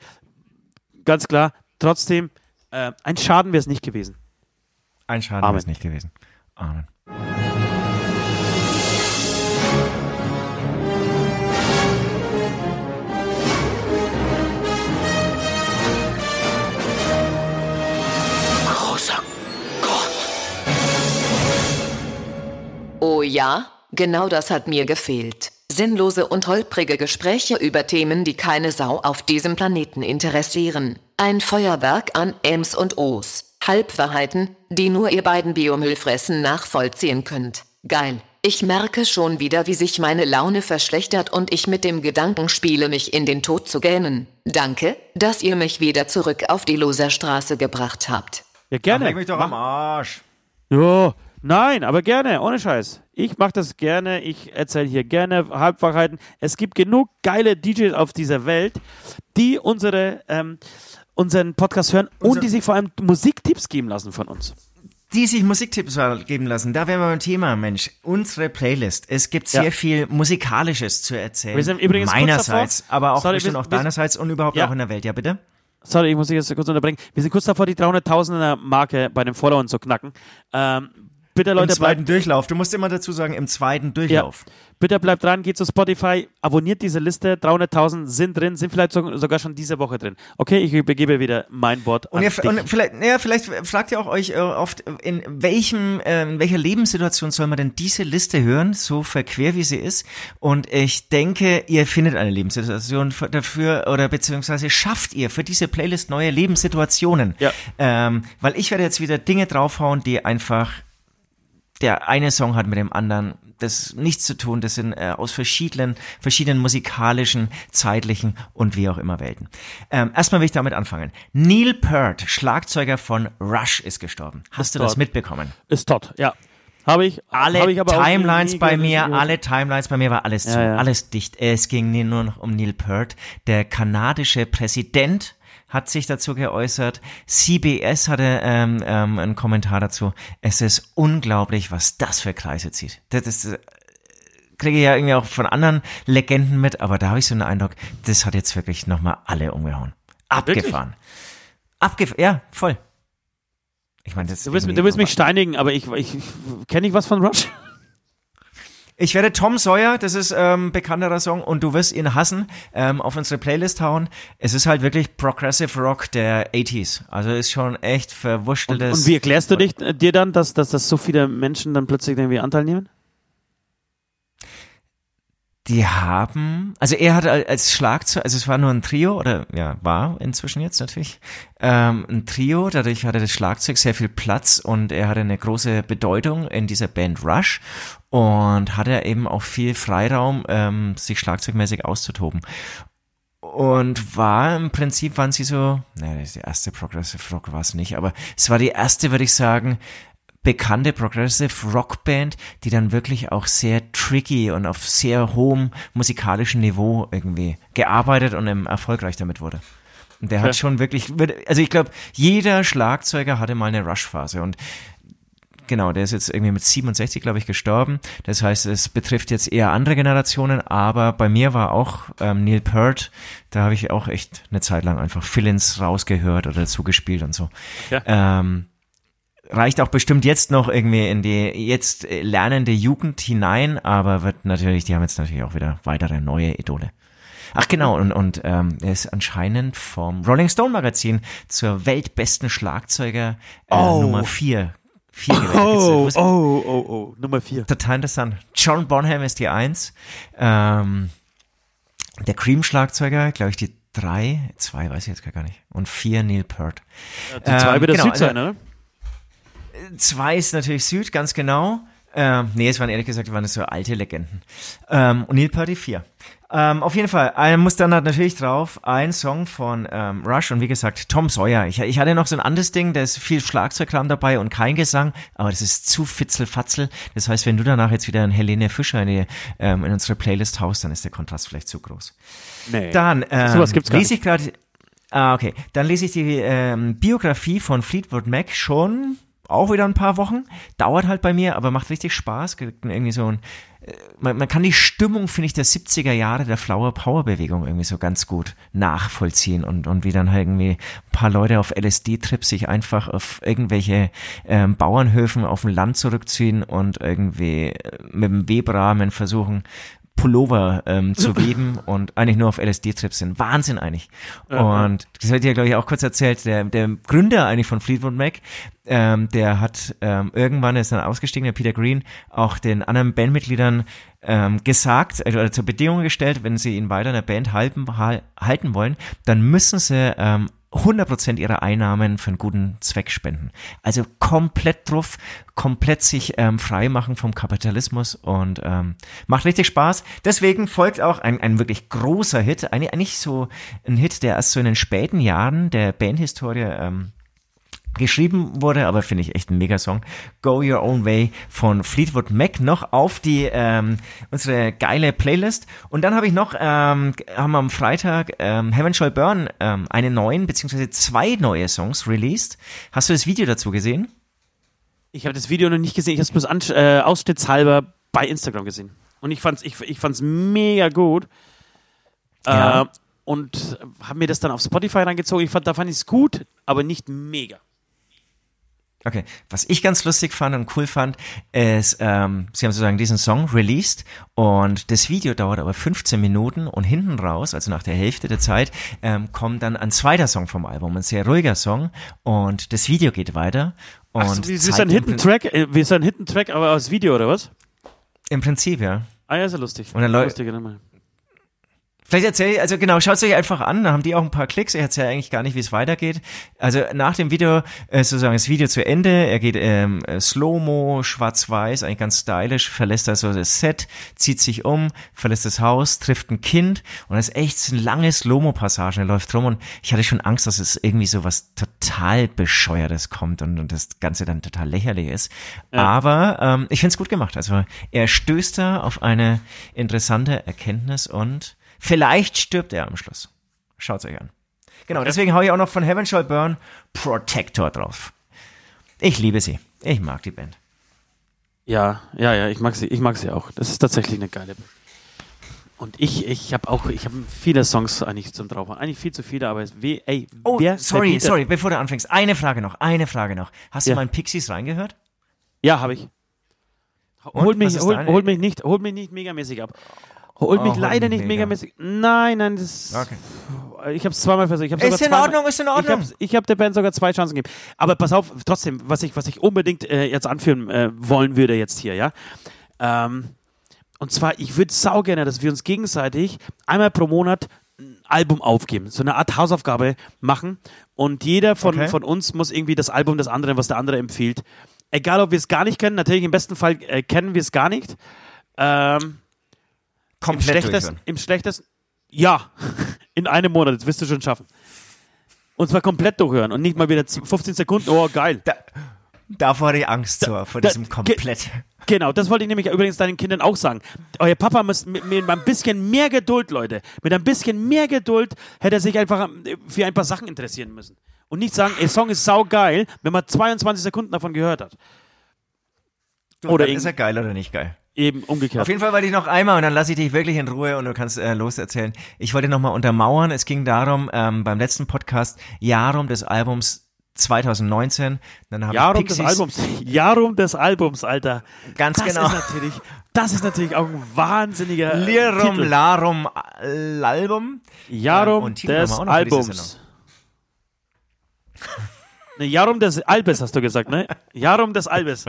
Ganz klar, trotzdem, äh, ein Schaden wäre es nicht gewesen. Ein Schaden Amen. ist nicht gewesen. Amen. Oh ja, genau das hat mir gefehlt. Sinnlose und holprige Gespräche über Themen, die keine Sau auf diesem Planeten interessieren. Ein Feuerwerk an Ems und Os. Halbwahrheiten, die nur ihr beiden Biomüllfressen nachvollziehen könnt. Geil. Ich merke schon wieder, wie sich meine Laune verschlechtert und ich mit dem Gedanken spiele, mich in den Tod zu gähnen. Danke, dass ihr mich wieder zurück auf die Loserstraße gebracht habt. Ja, gerne. Leg mich doch Mach- am Arsch. Ja, nein, aber gerne, ohne Scheiß. Ich mache das gerne, ich erzähle hier gerne Halbwahrheiten. Es gibt genug geile DJs auf dieser Welt, die unsere, ähm, unseren Podcast hören Unser- und die sich vor allem Musiktipps geben lassen von uns. Die sich Musiktipps geben lassen, da wären wir beim Thema, Mensch. Unsere Playlist. Es gibt sehr Ja. viel Musikalisches zu erzählen. Wir sind übrigens kurz Meinerseits, davor- aber auch Sorry, bestimmt wir- auch deinerseits und überhaupt Ja. auch in der Welt. Ja, bitte? Sorry, ich muss dich jetzt kurz unterbrechen. Wir sind kurz davor, die 300.000er Marke bei den Followern zu knacken. Ähm, bitte, Leute, Im zweiten Durchlauf. Du musst immer dazu sagen, im zweiten Durchlauf. bitte bleibt dran, geht zu Spotify, abonniert diese Liste. 300.000 sind drin, sind vielleicht so, sogar schon diese Woche drin. Okay, ich übergebe wieder mein Wort Und, an ihr, dich. und vielleicht, naja, vielleicht fragt ihr auch euch äh, oft, in welchem, äh, in welcher Lebenssituation soll man denn diese Liste hören, so verquer wie sie ist? Und ich denke, ihr findet eine Lebenssituation für- dafür oder beziehungsweise schafft ihr für diese Playlist neue Lebenssituationen. Ja. Ähm, weil ich werde jetzt wieder Dinge draufhauen, die einfach der eine Song hat mit dem anderen das nichts zu tun. Das sind äh, aus verschiedenen, verschiedenen musikalischen, zeitlichen und wie auch immer Welten. Ähm, erstmal will ich damit anfangen. Neil Peart, Schlagzeuger von Rush, ist gestorben. Hast du das tot. mitbekommen? Ist tot, ja. Habe ich. Alle hab ich Timelines bei mir, gehört. alle Timelines bei mir war alles zu, Ja, ja. alles dicht. Es ging nur noch um Neil Peart. Der kanadische Präsident hat sich dazu geäußert. CBS hatte ähm, ähm, einen Kommentar dazu. Es ist unglaublich, was das für Kreise zieht. Das ist, äh, kriege ich ja irgendwie auch von anderen Legenden mit, aber da habe ich so einen Eindruck, das hat jetzt wirklich nochmal alle umgehauen. Abgefahren. Abgefahren, ja, voll. Ich meine, das Du willst, du willst mich steinigen, aber ich, ich, ich kenne ich was von Rush? Ich werde Tom Sawyer, das ist ähm, bekannterer Song, und du wirst ihn hassen, ähm, auf unsere Playlist hauen. Es ist halt wirklich Progressive Rock der 80s. Also ist schon echt Und, verwurschteltes. und wie erklärst du dich, äh, dir dann, dass, dass, dass so viele Menschen dann plötzlich irgendwie Anteil nehmen? Die haben, also er hat al- als Schlagzeug, also es war nur ein Trio, oder ja, war inzwischen jetzt natürlich, ähm, ein Trio, dadurch hatte das Schlagzeug sehr viel Platz und er hatte eine große Bedeutung in dieser Band Rush und hatte eben auch viel Freiraum, ähm, sich schlagzeugmäßig auszutoben. Und war im Prinzip, waren sie so, naja, die erste Progressive Rock war es nicht, aber es war die erste, würde ich sagen, bekannte Progressive Rock Band, die dann wirklich auch sehr tricky und auf sehr hohem musikalischen Niveau irgendwie gearbeitet und erfolgreich damit wurde. Und der Ja. hat schon wirklich, also ich glaube, jeder Schlagzeuger hatte mal eine Rush-Phase und Genau, der ist jetzt irgendwie mit 67, glaube ich, gestorben. Das heißt, es betrifft jetzt eher andere Generationen, aber bei mir war auch ähm, Neil Peart, da habe ich auch echt eine Zeit lang einfach Fill-ins rausgehört oder zugespielt und so. Ja. Ähm, reicht auch bestimmt jetzt noch irgendwie in die jetzt lernende Jugend hinein, aber wird natürlich, die haben jetzt natürlich auch wieder weitere neue Idole. Ach genau, und, und ähm, er ist anscheinend vom Rolling Stone Magazin zur weltbesten Schlagzeuger äh, Oh. Nummer 4 vier. Oh, oh, oh, oh, Nummer vier. Total interessant. John Bonham ist die Eins. Ähm, der Cream-Schlagzeuger, glaube ich, die drei, zwei weiß ich jetzt gar nicht. Und vier Neil Peart. Die zwei Ähm, wird das genau, sein, also- oder? Zwei ist natürlich Süd, ganz genau. Ähm, nee, es waren ehrlich gesagt, waren es so alte Legenden. Ähm, und Neil die vier. Ähm, auf jeden Fall, ein muss dann halt natürlich drauf, ein Song von ähm, Rush und wie gesagt, Tom Sawyer. Ich, ich hatte noch so ein anderes Ding, da ist viel Schlagzeugkram dabei und kein Gesang, aber das ist zu fitzelfatzel. Das heißt, wenn du danach jetzt wieder ein Helene Fischer in, die, ähm, in unsere Playlist haust, dann ist der Kontrast vielleicht zu groß. Nee. Dann ähm, Sowas gibt's gar lese ich gerade. Ah, okay. Dann lese ich die ähm, Biografie von Fleetwood Mac schon auch wieder ein paar Wochen. Dauert halt bei mir, aber macht richtig Spaß. Irgendwie so ein, äh, man, man kann die Stimmung, finde ich, der 70er Jahre der Flower Power Bewegung irgendwie so ganz gut nachvollziehen und, und wie dann halt irgendwie ein paar Leute auf LSD-Trips sich einfach auf irgendwelche ähm, Bauernhöfen auf dem Land zurückziehen und irgendwie äh, mit dem Webrahmen versuchen, Pullover ähm, zu (laughs) weben und eigentlich nur auf LSD-Trips sind. Wahnsinn eigentlich. Und das ich dir, glaube ich, auch kurz erzählt, der, der Gründer eigentlich von Fleetwood Mac, ähm, der hat ähm, irgendwann, ist dann ausgestiegen, der Peter Green, auch den anderen Bandmitgliedern ähm, gesagt, also zur Bedingung gestellt, wenn sie ihn weiter in der Band halten, hal- halten wollen, dann müssen sie ähm, 100% ihrer Einnahmen für einen guten Zweck spenden. Also komplett drauf, komplett sich ähm, frei machen vom Kapitalismus und ähm, macht richtig Spaß. Deswegen folgt auch ein, ein wirklich großer Hit, eigentlich, so ein Hit, der erst so in den späten Jahren der Bandhistorie ähm, geschrieben wurde, aber finde ich echt ein Megasong. Go Your Own Way von Fleetwood Mac noch auf die ähm, unsere geile Playlist. Und dann habe ich noch ähm, haben wir am Freitag ähm, Heaven Shall Burn ähm, eine neuen beziehungsweise zwei neue Songs released. Hast du das Video dazu gesehen? Ich habe das Video noch nicht gesehen, ich habe es bloß an, äh, ausschnittshalber bei Instagram gesehen. Und ich fand's, ich, ich fand's mega gut. Ja. Äh, und habe mir das dann auf Spotify reingezogen. Ich fand, da fand ich es gut, aber nicht mega. Okay, was ich ganz lustig fand und cool fand, ist, ähm, sie haben sozusagen diesen Song released und das Video dauert aber 15 Minuten und hinten raus, also nach der Hälfte der Zeit, ähm, kommt dann ein zweiter Song vom Album, ein sehr ruhiger Song und das Video geht weiter. Und Ach so, wie, wie ist ein Hidden Track, äh, wie ist ein Hidden Track, aber aus Video oder was? Im Prinzip, ja. Ah ja, ist ja lustig. Und dann Lustige Nummer. Vielleicht erzähle ich, also genau, schaut es euch einfach an, da haben die auch ein paar Klicks, ich erzähle eigentlich gar nicht, wie es weitergeht. Also nach dem Video, äh, sozusagen das Video zu Ende, er geht ähm, äh, Slow-Mo, schwarz-weiß, eigentlich ganz stylisch, verlässt also das Set, zieht sich um, verlässt das Haus, trifft ein Kind und das ist echt so eine lange Slow-Mo-Passage, er läuft rum und ich hatte schon Angst, dass es irgendwie so was total Bescheuertes kommt und, und das Ganze dann total lächerlich ist. Aber ähm, ich finde es gut gemacht, also er stößt da auf eine interessante Erkenntnis und Vielleicht stirbt er am Schluss. Schaut's euch an. Genau, deswegen hau ich auch noch von Heaven Shall Burn Protector drauf. Ich liebe sie. Ich mag die Band. Ja, ja, ja, ich mag sie, ich mag sie auch. Das ist tatsächlich eine geile Band. Und ich, ich habe auch, ich habe viele Songs eigentlich zum drauf. Eigentlich viel zu viele, aber es, weh, ey, Oh, sorry, sorry, bevor du anfängst. Eine Frage noch, eine Frage noch. Hast Ja. du mal in Pixies reingehört? Ja, habe ich. Hol mich, hol, hol mich nicht, hol mich nicht megamäßig ab. Holt mich Oh, hol leider mich nicht mega. megamäßig. Nein, nein, das. Okay. Ich habe es zweimal versucht. Ich hab's Ist sogar in zweimal- Ordnung, ist in Ordnung. Ich habe ich hab der Band sogar zwei Chancen gegeben. Aber pass auf, trotzdem, was ich, was ich unbedingt äh, jetzt anführen äh, wollen würde jetzt hier, ja. Ähm, und zwar, ich würde sau gerne, dass wir uns gegenseitig einmal pro Monat ein Album aufgeben, so eine Art Hausaufgabe machen und jeder von, Okay. von uns muss irgendwie das Album des anderen, was der andere empfiehlt. Egal, ob wir es gar nicht kennen, natürlich im besten Fall äh, kennen wir es gar nicht. Ähm, im Komplett schlechtesten, durchhören. Im schlechtesten, ja, (laughs) in einem Monat, das wirst du schon schaffen. Und zwar komplett durchhören und nicht mal wieder z- 15 Sekunden, oh geil. Da, davor hatte ich Angst, so, vor da- diesem ge- komplett. Genau, das wollte ich nämlich übrigens deinen Kindern auch sagen. Euer Papa muss mit, mit ein bisschen mehr Geduld, Leute, mit ein bisschen mehr Geduld hätte er sich einfach äh, für ein paar Sachen interessieren müssen. Und nicht sagen, ey, Song ist saugeil, wenn man 22 Sekunden davon gehört hat. Oder Dann ist er geil oder nicht geil? Eben umgekehrt. Auf jeden Fall wollte ich noch einmal und dann lasse ich dich wirklich in Ruhe und du kannst äh, loserzählen. Ich wollte nochmal untermauern, es ging darum, ähm, beim letzten Podcast, Jarum des Albums 2019. Dann haben Jarum des Pixies- Albums. Jarum des Albums, Alter. Ganz das genau. Ist natürlich, das ist natürlich auch ein wahnsinniger Lirum Titel. Larum Album. Jarum Ähm, des Albums. Ne, Jarum des Albes hast du gesagt, ne? Jarum des Albes.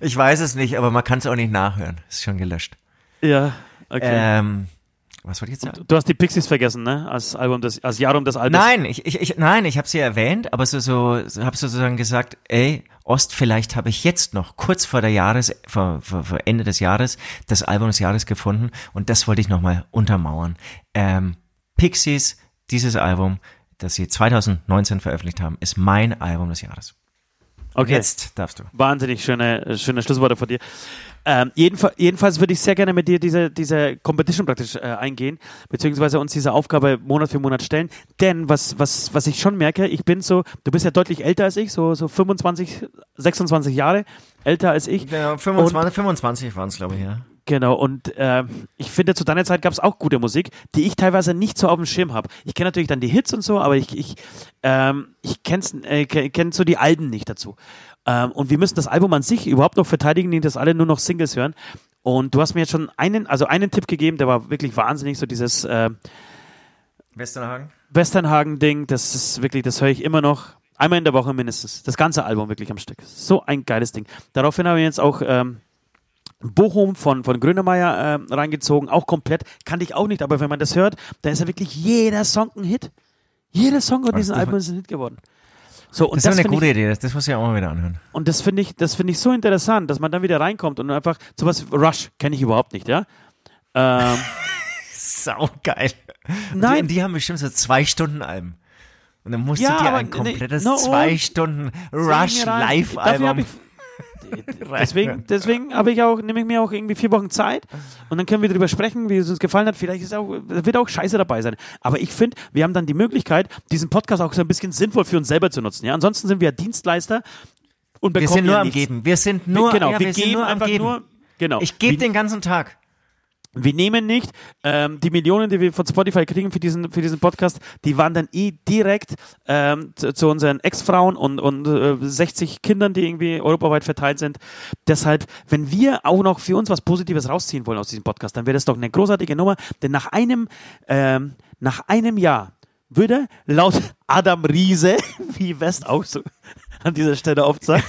Ich weiß es nicht, aber man kann es auch nicht nachhören. Ist schon gelöscht. Ja, okay. Ähm, Was wollte ich jetzt sagen? Du hast die Pixies vergessen, ne? Als Album des, als Jahr um des Albums. Nein, ich, ich, ich, nein, ich habe sie erwähnt, aber so, so, so habe sozusagen gesagt, ey, Ost, vielleicht habe ich jetzt noch kurz vor der Jahres, vor, vor, vor Ende des Jahres das Album des Jahres gefunden und das wollte ich nochmal untermauern. Ähm, Pixies, dieses Album, das sie 2019 veröffentlicht haben, ist mein Album des Jahres. Okay. Jetzt darfst du. Wahnsinnig schöne, schöne Schlussworte von dir. Ähm, jedenfalls, jedenfalls würde ich sehr gerne mit dir diese, diese Competition praktisch äh, eingehen, beziehungsweise uns diese Aufgabe Monat für Monat stellen. Denn was, was, was ich schon merke, ich bin so, du bist ja deutlich älter als ich, so, so 25, 26 Jahre älter als ich. Ja, 25, 25 waren es, glaube ich, ja. Genau, und äh, ich finde, zu deiner Zeit gab es auch gute Musik, die ich teilweise nicht so auf dem Schirm habe. Ich kenne natürlich dann die Hits und so, aber ich, ich, ähm, ich kenne äh, kenn so die Alben nicht dazu. Ähm, und wir müssen das Album an sich überhaupt noch verteidigen, die das alle nur noch Singles hören. Und du hast mir jetzt schon einen, also einen Tipp gegeben, der war wirklich wahnsinnig, so dieses äh, Westernhagen? Westernhagen-Ding, das ist wirklich, das höre ich immer noch. Einmal in der Woche mindestens. Das ganze Album wirklich am Stück. So ein geiles Ding. Daraufhin habe ich jetzt auch ähm, Bochum von, von Grönemeyer äh, reingezogen, auch komplett. Kannte ich auch nicht, aber wenn man das hört, dann ist ja wirklich jeder Song ein Hit. Jeder Song auf diesem Album ist ein Hit geworden. So, und Das ist eine gute ich, Idee, das, das muss ich auch mal wieder anhören. Und das finde ich, das finde ich so interessant, dass man dann wieder reinkommt und einfach sowas, Rush kenne ich überhaupt nicht, ja. Ähm, (laughs) Sau geil. Nein. Die, die haben bestimmt so zwei Stunden Alben. Und dann musst Ja, du dir ein komplettes no, zwei oh. Stunden Sing Rush mir (laughs) Deswegen, deswegen habe ich auch, nehme ich mir auch irgendwie vier Wochen Zeit und dann können wir darüber sprechen, wie es uns gefallen hat. Vielleicht ist auch, wird auch Scheiße dabei sein. Aber ich finde, wir haben dann die Möglichkeit, diesen Podcast auch so ein bisschen sinnvoll für uns selber zu nutzen. Ja, ansonsten sind wir Dienstleister und Wir bekommen sind nur ja am. Geben. Wir sind nur, genau, ja, wir, wir geben nur am einfach Geben. nur. Genau. Ich gebe wir, den ganzen Tag. Wir nehmen nicht ähm, die Millionen, die wir von Spotify kriegen für diesen, für diesen Podcast, die wandern eh direkt ähm, zu, zu unseren Ex-Frauen und, und äh, 60 Kindern, die irgendwie europaweit verteilt sind. Deshalb, wenn wir auch noch für uns was Positives rausziehen wollen aus diesem Podcast, dann wäre das doch eine großartige Nummer, denn nach einem, ähm, nach einem Jahr würde laut Adam Riese, (laughs) wie West auch so an dieser Stelle oft sagt,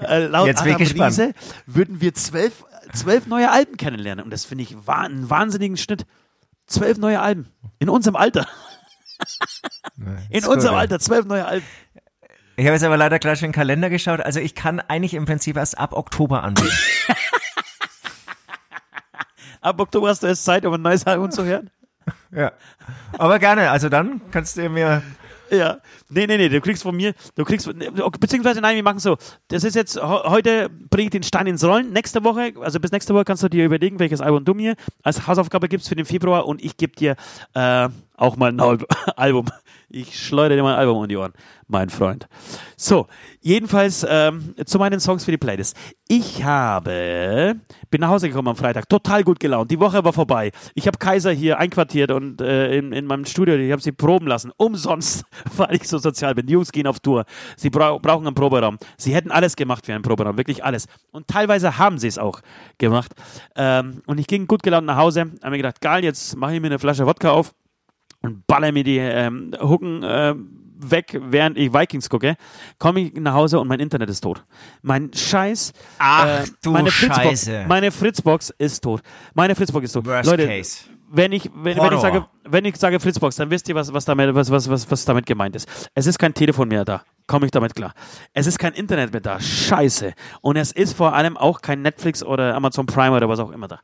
äh, laut Jetzt Adam. Riese würden wir zwölf, zwölf neue Alben kennenlernen. Und das finde ich einen wahnsinnigen Schnitt. Zwölf neue Alben. In unserem Alter. In unserem ja. Alter, zwölf neue Alben. Ich habe jetzt aber leider gleich schon den Kalender geschaut. Also ich kann eigentlich im Prinzip erst ab Oktober anbieten. (laughs) Ab Oktober hast du erst Zeit, um ein neues Album zu hören. ja. Aber gerne. Also dann kannst du mir. Ja. Nee, nee, nee, du kriegst von mir, du kriegst, beziehungsweise nein, wir machen so. Das ist jetzt, heute bringe ich den Stein ins Rollen. Nächste Woche, also bis nächste Woche kannst du dir überlegen, welches Album du mir als Hausaufgabe gibst für den Februar und ich gebe dir äh, auch mal ein Al- (laughs) Album. Ich schleudere dir mal ein Album um die Ohren, mein Freund. So, jedenfalls ähm, zu meinen Songs für die Playlist. Ich habe, bin nach Hause gekommen am Freitag, total gut gelaunt. Die Woche war vorbei. Ich habe Kaiser hier einquartiert und äh, in, in meinem Studio, ich habe sie proben lassen. Umsonst, (laughs) weil ich so sozial bin. Die Jungs gehen auf Tour. Sie brau brauchen einen Proberaum. Sie hätten alles gemacht für einen Proberaum, wirklich alles. Und teilweise haben sie es auch gemacht. Ähm, und ich ging gut gelaunt nach Hause, habe mir gedacht, geil, jetzt mache ich mir eine Flasche Wodka auf und baller mir die ähm, Hucken äh, weg, während ich Vikings gucke, komme ich nach Hause und mein Internet ist tot. Mein Scheiß. Ach, äh, du meine Fritzbox, Scheiße. Meine Fritzbox ist tot. Meine Fritzbox ist tot. Worst Leute, case. wenn ich, wenn, wenn ich sage, wenn ich sage Fritzbox, dann wisst ihr, was, was, damit, was, was, was, was damit gemeint ist. Es ist kein Telefon mehr da. Komme ich damit klar. Es ist kein Internet mehr da. Scheiße. Und es ist vor allem auch kein Netflix oder Amazon Prime oder was auch immer da.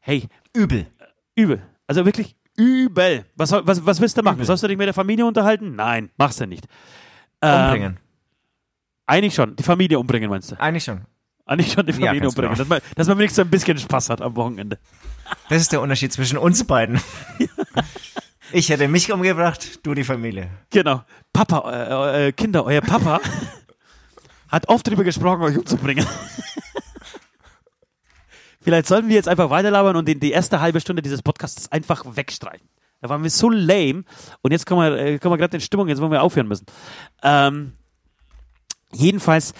Hey, Übel. Übel. Also wirklich übel. Was, was, was willst du machen? Sollst du dich mit der Familie unterhalten? Nein, machst du nicht. Ähm, Umbringen. Eigentlich schon. Die Familie umbringen, meinst du? Eigentlich schon. Eigentlich schon die Ja, Familie ganz umbringen. genau. Dass man, dass man wenigstens ein bisschen Spaß hat am Wochenende. Das ist der Unterschied zwischen uns beiden. (laughs) Ich hätte mich umgebracht, du die Familie. Genau. Papa, äh, äh, Kinder, euer Papa (laughs) hat oft darüber gesprochen, euch umzubringen. (laughs) Vielleicht sollten wir jetzt einfach weiterlabern und die, die erste halbe Stunde dieses Podcasts einfach wegstreichen. Da waren wir so lame und jetzt kommen wir, äh, kommen wir gerade in Stimmung, jetzt wollen wir aufhören müssen. Ähm, jedenfalls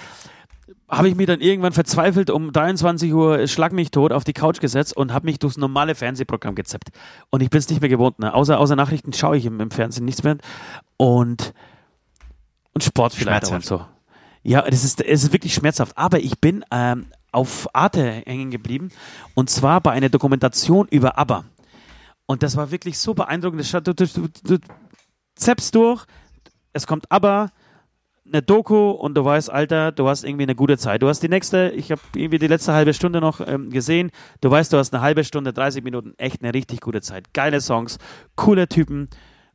habe ich mich dann irgendwann verzweifelt um 23 Uhr schlag mich tot auf die Couch gesetzt und habe mich durchs normale Fernsehprogramm gezappt. Und ich bin es nicht mehr gewohnt. Ne? Außer, außer Nachrichten schaue ich im, im Fernsehen nichts mehr. Und, und Sport vielleicht auch und so. Ja, das ist, es ist wirklich schmerzhaft. Aber ich bin ähm, auf Arte hängen geblieben. Und zwar bei einer Dokumentation über ABBA. Und das war wirklich so beeindruckend. Du, du, du, du zappst durch, es kommt aber eine Doku und du weißt, Alter, du hast irgendwie eine gute Zeit. Du hast die nächste, ich habe irgendwie die letzte halbe Stunde noch ähm, gesehen. Du weißt, du hast eine halbe Stunde, 30 Minuten, echt eine richtig gute Zeit. Geile Songs, coole Typen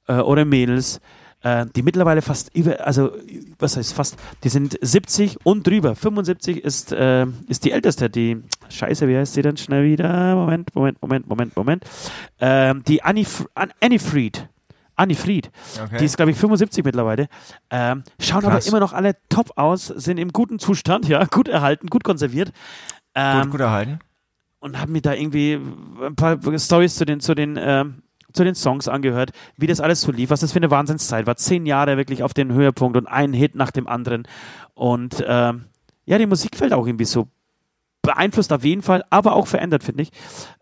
äh, oder Mädels, äh, die mittlerweile fast über, also was heißt fast, die sind 70 und drüber. 75 ist, äh, ist die älteste, die, scheiße, wie heißt sie denn schnell wieder? Moment, Moment, Moment, Moment, Moment. Ähm, die Annie, Annie Fried. Annie Fried. Okay. Die ist, glaube ich, 75 mittlerweile. Ähm, schauen aber Krass. immer noch alle top aus, sind im guten Zustand, (laughs) ja, gut erhalten, gut konserviert. Ähm, gut, gut erhalten. und habe mir da irgendwie ein paar Stories zu den, zu den, ähm, zu den Songs angehört, wie das alles so lief, was das für eine Wahnsinnszeit war. Zehn Jahre wirklich auf den Höhepunkt und ein Hit nach dem anderen. Und ähm, ja, die Musik fällt auch irgendwie so beeinflusst auf jeden Fall, aber auch verändert, finde ich.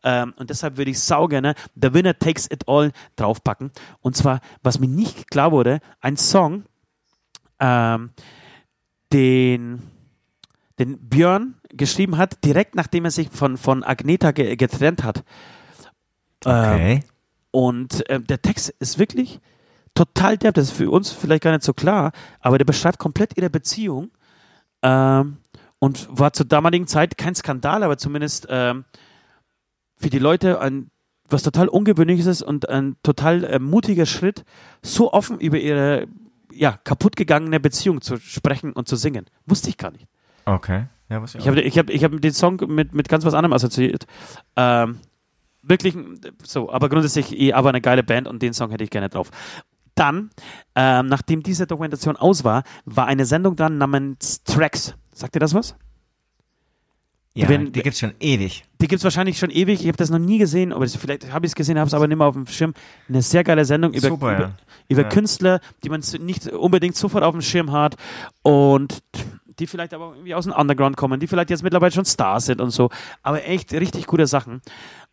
Ähm, und deshalb würde ich sau gerne The Winner Takes It All draufpacken. Und zwar, was mir nicht klar wurde, ein Song, ähm, den, den Björn geschrieben hat, direkt nachdem er sich von, von Agneta ge getrennt hat. Ähm, Okay. Und äh, der Text ist wirklich total derb. Das ist für uns vielleicht gar nicht so klar, aber der beschreibt komplett ihre Beziehung. Ähm, und war zur damaligen Zeit kein Skandal, aber zumindest ähm, für die Leute ein was total ungewöhnliches ist und ein total äh, mutiger Schritt, so offen über ihre ja, kaputtgegangene Beziehung zu sprechen und zu singen. Wusste ich gar nicht. Okay. Ja, Ich habe ich hab, ich hab den Song mit, mit ganz was anderem assoziiert. Ähm, wirklich so, aber grundsätzlich eh aber eine geile Band und den Song hätte ich gerne drauf. Dann, ähm, nachdem diese Dokumentation aus war, war eine Sendung dran namens Tracks. Sagt ihr das was? ja, wenn- die gibt's schon ewig. Die gibt es wahrscheinlich schon ewig. Ich habe das noch nie gesehen, aber vielleicht habe ich es gesehen, habe es aber nicht mehr auf dem Schirm. Eine sehr geile Sendung über, Super, ja. über, über Ja. Künstler, die man nicht unbedingt sofort auf dem Schirm hat und die vielleicht aber irgendwie aus dem Underground kommen, die vielleicht jetzt mittlerweile schon Stars sind und so. Aber echt richtig gute Sachen.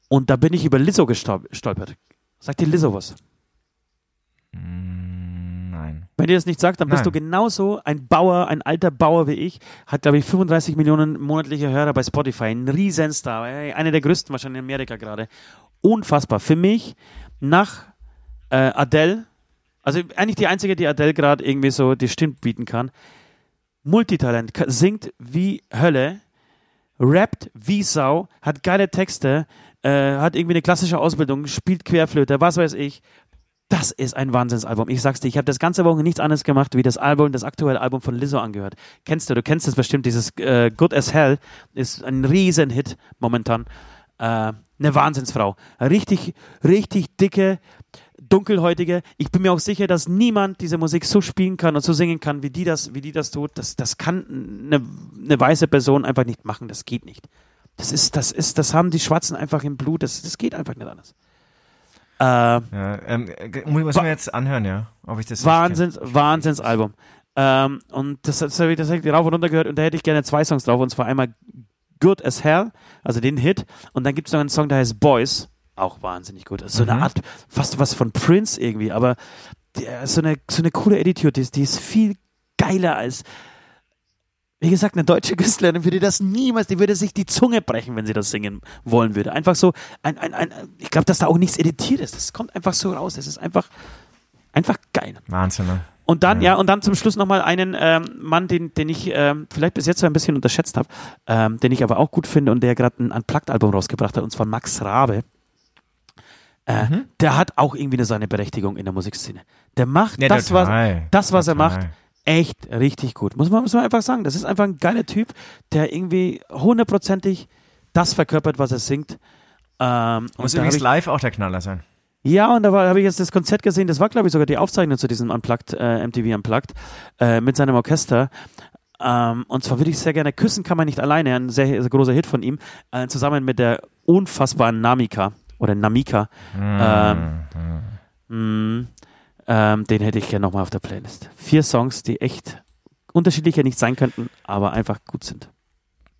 Und da bin ich über Lizzo gestol- gestolpert. Sagt dir Lizzo was? Mm, Nein. Wenn dir das nicht sagt, dann bist Nein. du genauso ein Bauer, ein alter Bauer wie ich. Hat, glaube ich, 35 Millionen monatliche Hörer bei Spotify. Ein Riesenstar. Einer der größten wahrscheinlich in Amerika gerade. Unfassbar. Für mich nach äh, Adele, also eigentlich die einzige, die Adele gerade irgendwie so die Stimme bieten kann. Multitalent, singt wie Hölle, rappt wie Sau, hat geile Texte, äh, hat irgendwie eine klassische Ausbildung, spielt Querflöte, was weiß ich. Das ist ein Wahnsinnsalbum. Ich sag's dir, ich habe das ganze Woche nichts anderes gemacht, wie das Album, das aktuelle Album von Lizzo angehört. Kennst du, du kennst es bestimmt, dieses äh, Good as Hell ist ein Riesenhit momentan. Äh, eine Wahnsinnsfrau. Richtig, richtig dicke, dunkelhäutige. Ich bin mir auch sicher, dass niemand diese Musik so spielen kann und so singen kann, wie die das, wie die das tut. Das, das kann eine, eine weiße Person einfach nicht machen. Das geht nicht. Das ist, das ist, das haben die Schwarzen einfach im Blut. Das, das geht einfach nicht anders. Äh, Ja, ähm, äh, muss mir jetzt anhören, ja. Ob ich das Wahnsinns, Wahnsinnsalbum. Ähm, und das, das habe ich, das hab ich rauf und runter gehört und da hätte ich gerne zwei Songs drauf. Und zwar einmal Good as Hell, also den Hit. Und dann gibt es noch einen Song, der heißt Boys. Auch wahnsinnig gut. Also so eine Mhm. Art, fast was von Prince irgendwie, aber der, so, eine, so eine coole Attitude, die ist, die ist viel geiler als, wie gesagt, eine deutsche Künstlerin würde das niemals, die würde sich die Zunge brechen, wenn sie das singen wollen würde. Einfach so, ein, ein, ein, ich glaube, dass da auch nichts editiert ist. Das kommt einfach so raus. Das ist einfach, einfach geil. Wahnsinn, ne? Und dann, ja, und dann zum Schluss nochmal einen ähm, Mann, den, den ich ähm, vielleicht bis jetzt so ein bisschen unterschätzt habe, ähm, den ich aber auch gut finde und der gerade ein Unplugged-Album rausgebracht hat, und zwar Max Rabe. Äh, Mhm. Der hat auch irgendwie eine seine Berechtigung in der Musikszene. Der macht Ja, das, was, total. das, was er Total. macht, echt richtig gut. Muss man, muss man einfach sagen. Das ist einfach ein geiler Typ, der irgendwie hundertprozentig das verkörpert, was er singt. Ähm, Muss übrigens live auch der Knaller sein. ja, und da habe ich jetzt das Konzert gesehen, das war, glaube ich, sogar die Aufzeichnung zu diesem Unplugged, äh, MTV Unplugged, äh, mit seinem Orchester. Ähm, und zwar würde ich sehr gerne Küssen kann man nicht alleine, ein sehr, sehr großer Hit von ihm, äh, zusammen mit der unfassbaren Namika oder Namika. Ähm, mh, ähm, den hätte ich gerne nochmal auf der Playlist. Vier Songs, die echt unterschiedlicher nicht sein könnten, aber einfach gut sind.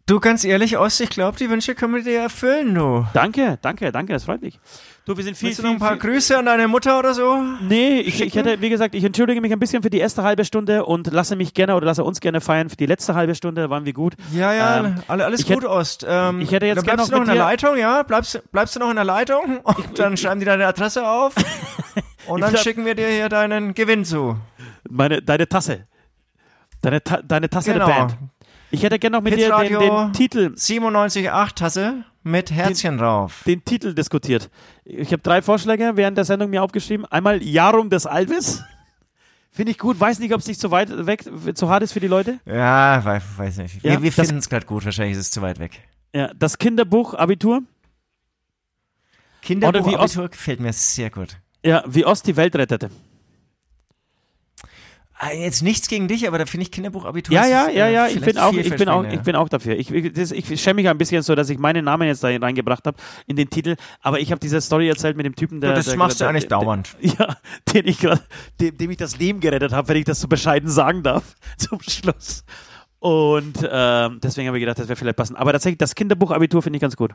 Du, ganz ehrlich, Ost, ich glaube, die Wünsche können wir dir erfüllen, du. Danke, danke, danke, das freut mich. Du, wir sind viel, Willst du noch ein paar viel, Grüße an deine Mutter oder so? Nee, ich, ich hätte, wie gesagt, ich entschuldige mich ein bisschen für die erste halbe Stunde und lasse mich gerne oder lasse uns gerne feiern für die letzte halbe Stunde, waren wir gut. Ja, ja, Ähm, alle, alles ich gut, hätte- Ost. Ähm, ich hätte jetzt dann gern bleibst noch du noch in der Leitung, ja? Bleibst, bleibst du noch in der Leitung? Und dann schreiben die deine Adresse auf. (laughs) Und dann glaub- schicken wir dir hier deinen Gewinn zu. Meine, deine Tasse. Deine, Ta deine Tasse Genau. der Band. Ich hätte gerne noch mit dir den, den Titel, 97,8 Tasse mit Herzchen drauf. den Titel diskutiert. Ich habe drei Vorschläge während der Sendung mir aufgeschrieben. Einmal Jarum des Alves. Finde ich gut. Weiß nicht, ob es nicht zu weit weg, zu hart ist für die Leute. Ja, weiß, weiß nicht. Wir, Ja, wir das- finden es gerade gut. Wahrscheinlich ist es zu weit weg. Ja, das Kinderbuch Abitur. Kinderbuch Abitur gefällt mir sehr gut. Ja, wie Ost die Welt rettete. Ah, Jetzt nichts gegen dich, aber da finde ich Kinderbuch Abitur. Ja, ja, äh, ja, ja. Ich bin auch, ich bin auch, ich bin auch dafür. Ich, ich, das- ich schäme mich ein bisschen so, dass ich meinen Namen jetzt da reingebracht habe in den Titel. Aber ich habe diese Story erzählt mit dem Typen, der. Du, das der, machst du der, eigentlich der, dauernd. (laughs) Ja, den ich grad, dem, dem ich das Leben gerettet habe, wenn ich das so bescheiden sagen darf, (laughs) zum Schluss. Und ähm, deswegen habe ich gedacht, das wäre vielleicht passend. Aber tatsächlich, das Kinderbuch-Abitur finde ich ganz gut.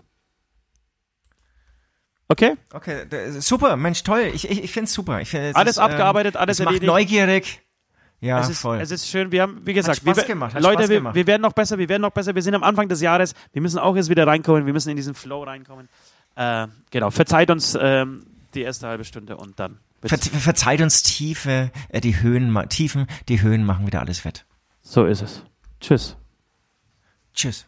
Okay? Okay, super, Mensch, toll. Ich, ich, ich finde es super. Ich find, es Alles ist, abgearbeitet, alles es macht erledigt. neugierig. Ja, es, ist, voll. es ist schön, wir haben, wie gesagt, Spaß wir, gemacht, Leute, wir, wir werden noch besser, wir werden noch besser. Wir sind am Anfang des Jahres, wir müssen auch jetzt wieder reinkommen, wir müssen in diesen Flow reinkommen. Äh, genau, verzeiht uns ähm, die erste halbe Stunde und dann. Ver verzeiht uns Tiefe, äh, die Höhen, Tiefen, die Höhen machen wieder alles fett. So ist es. Tschüss. Tschüss.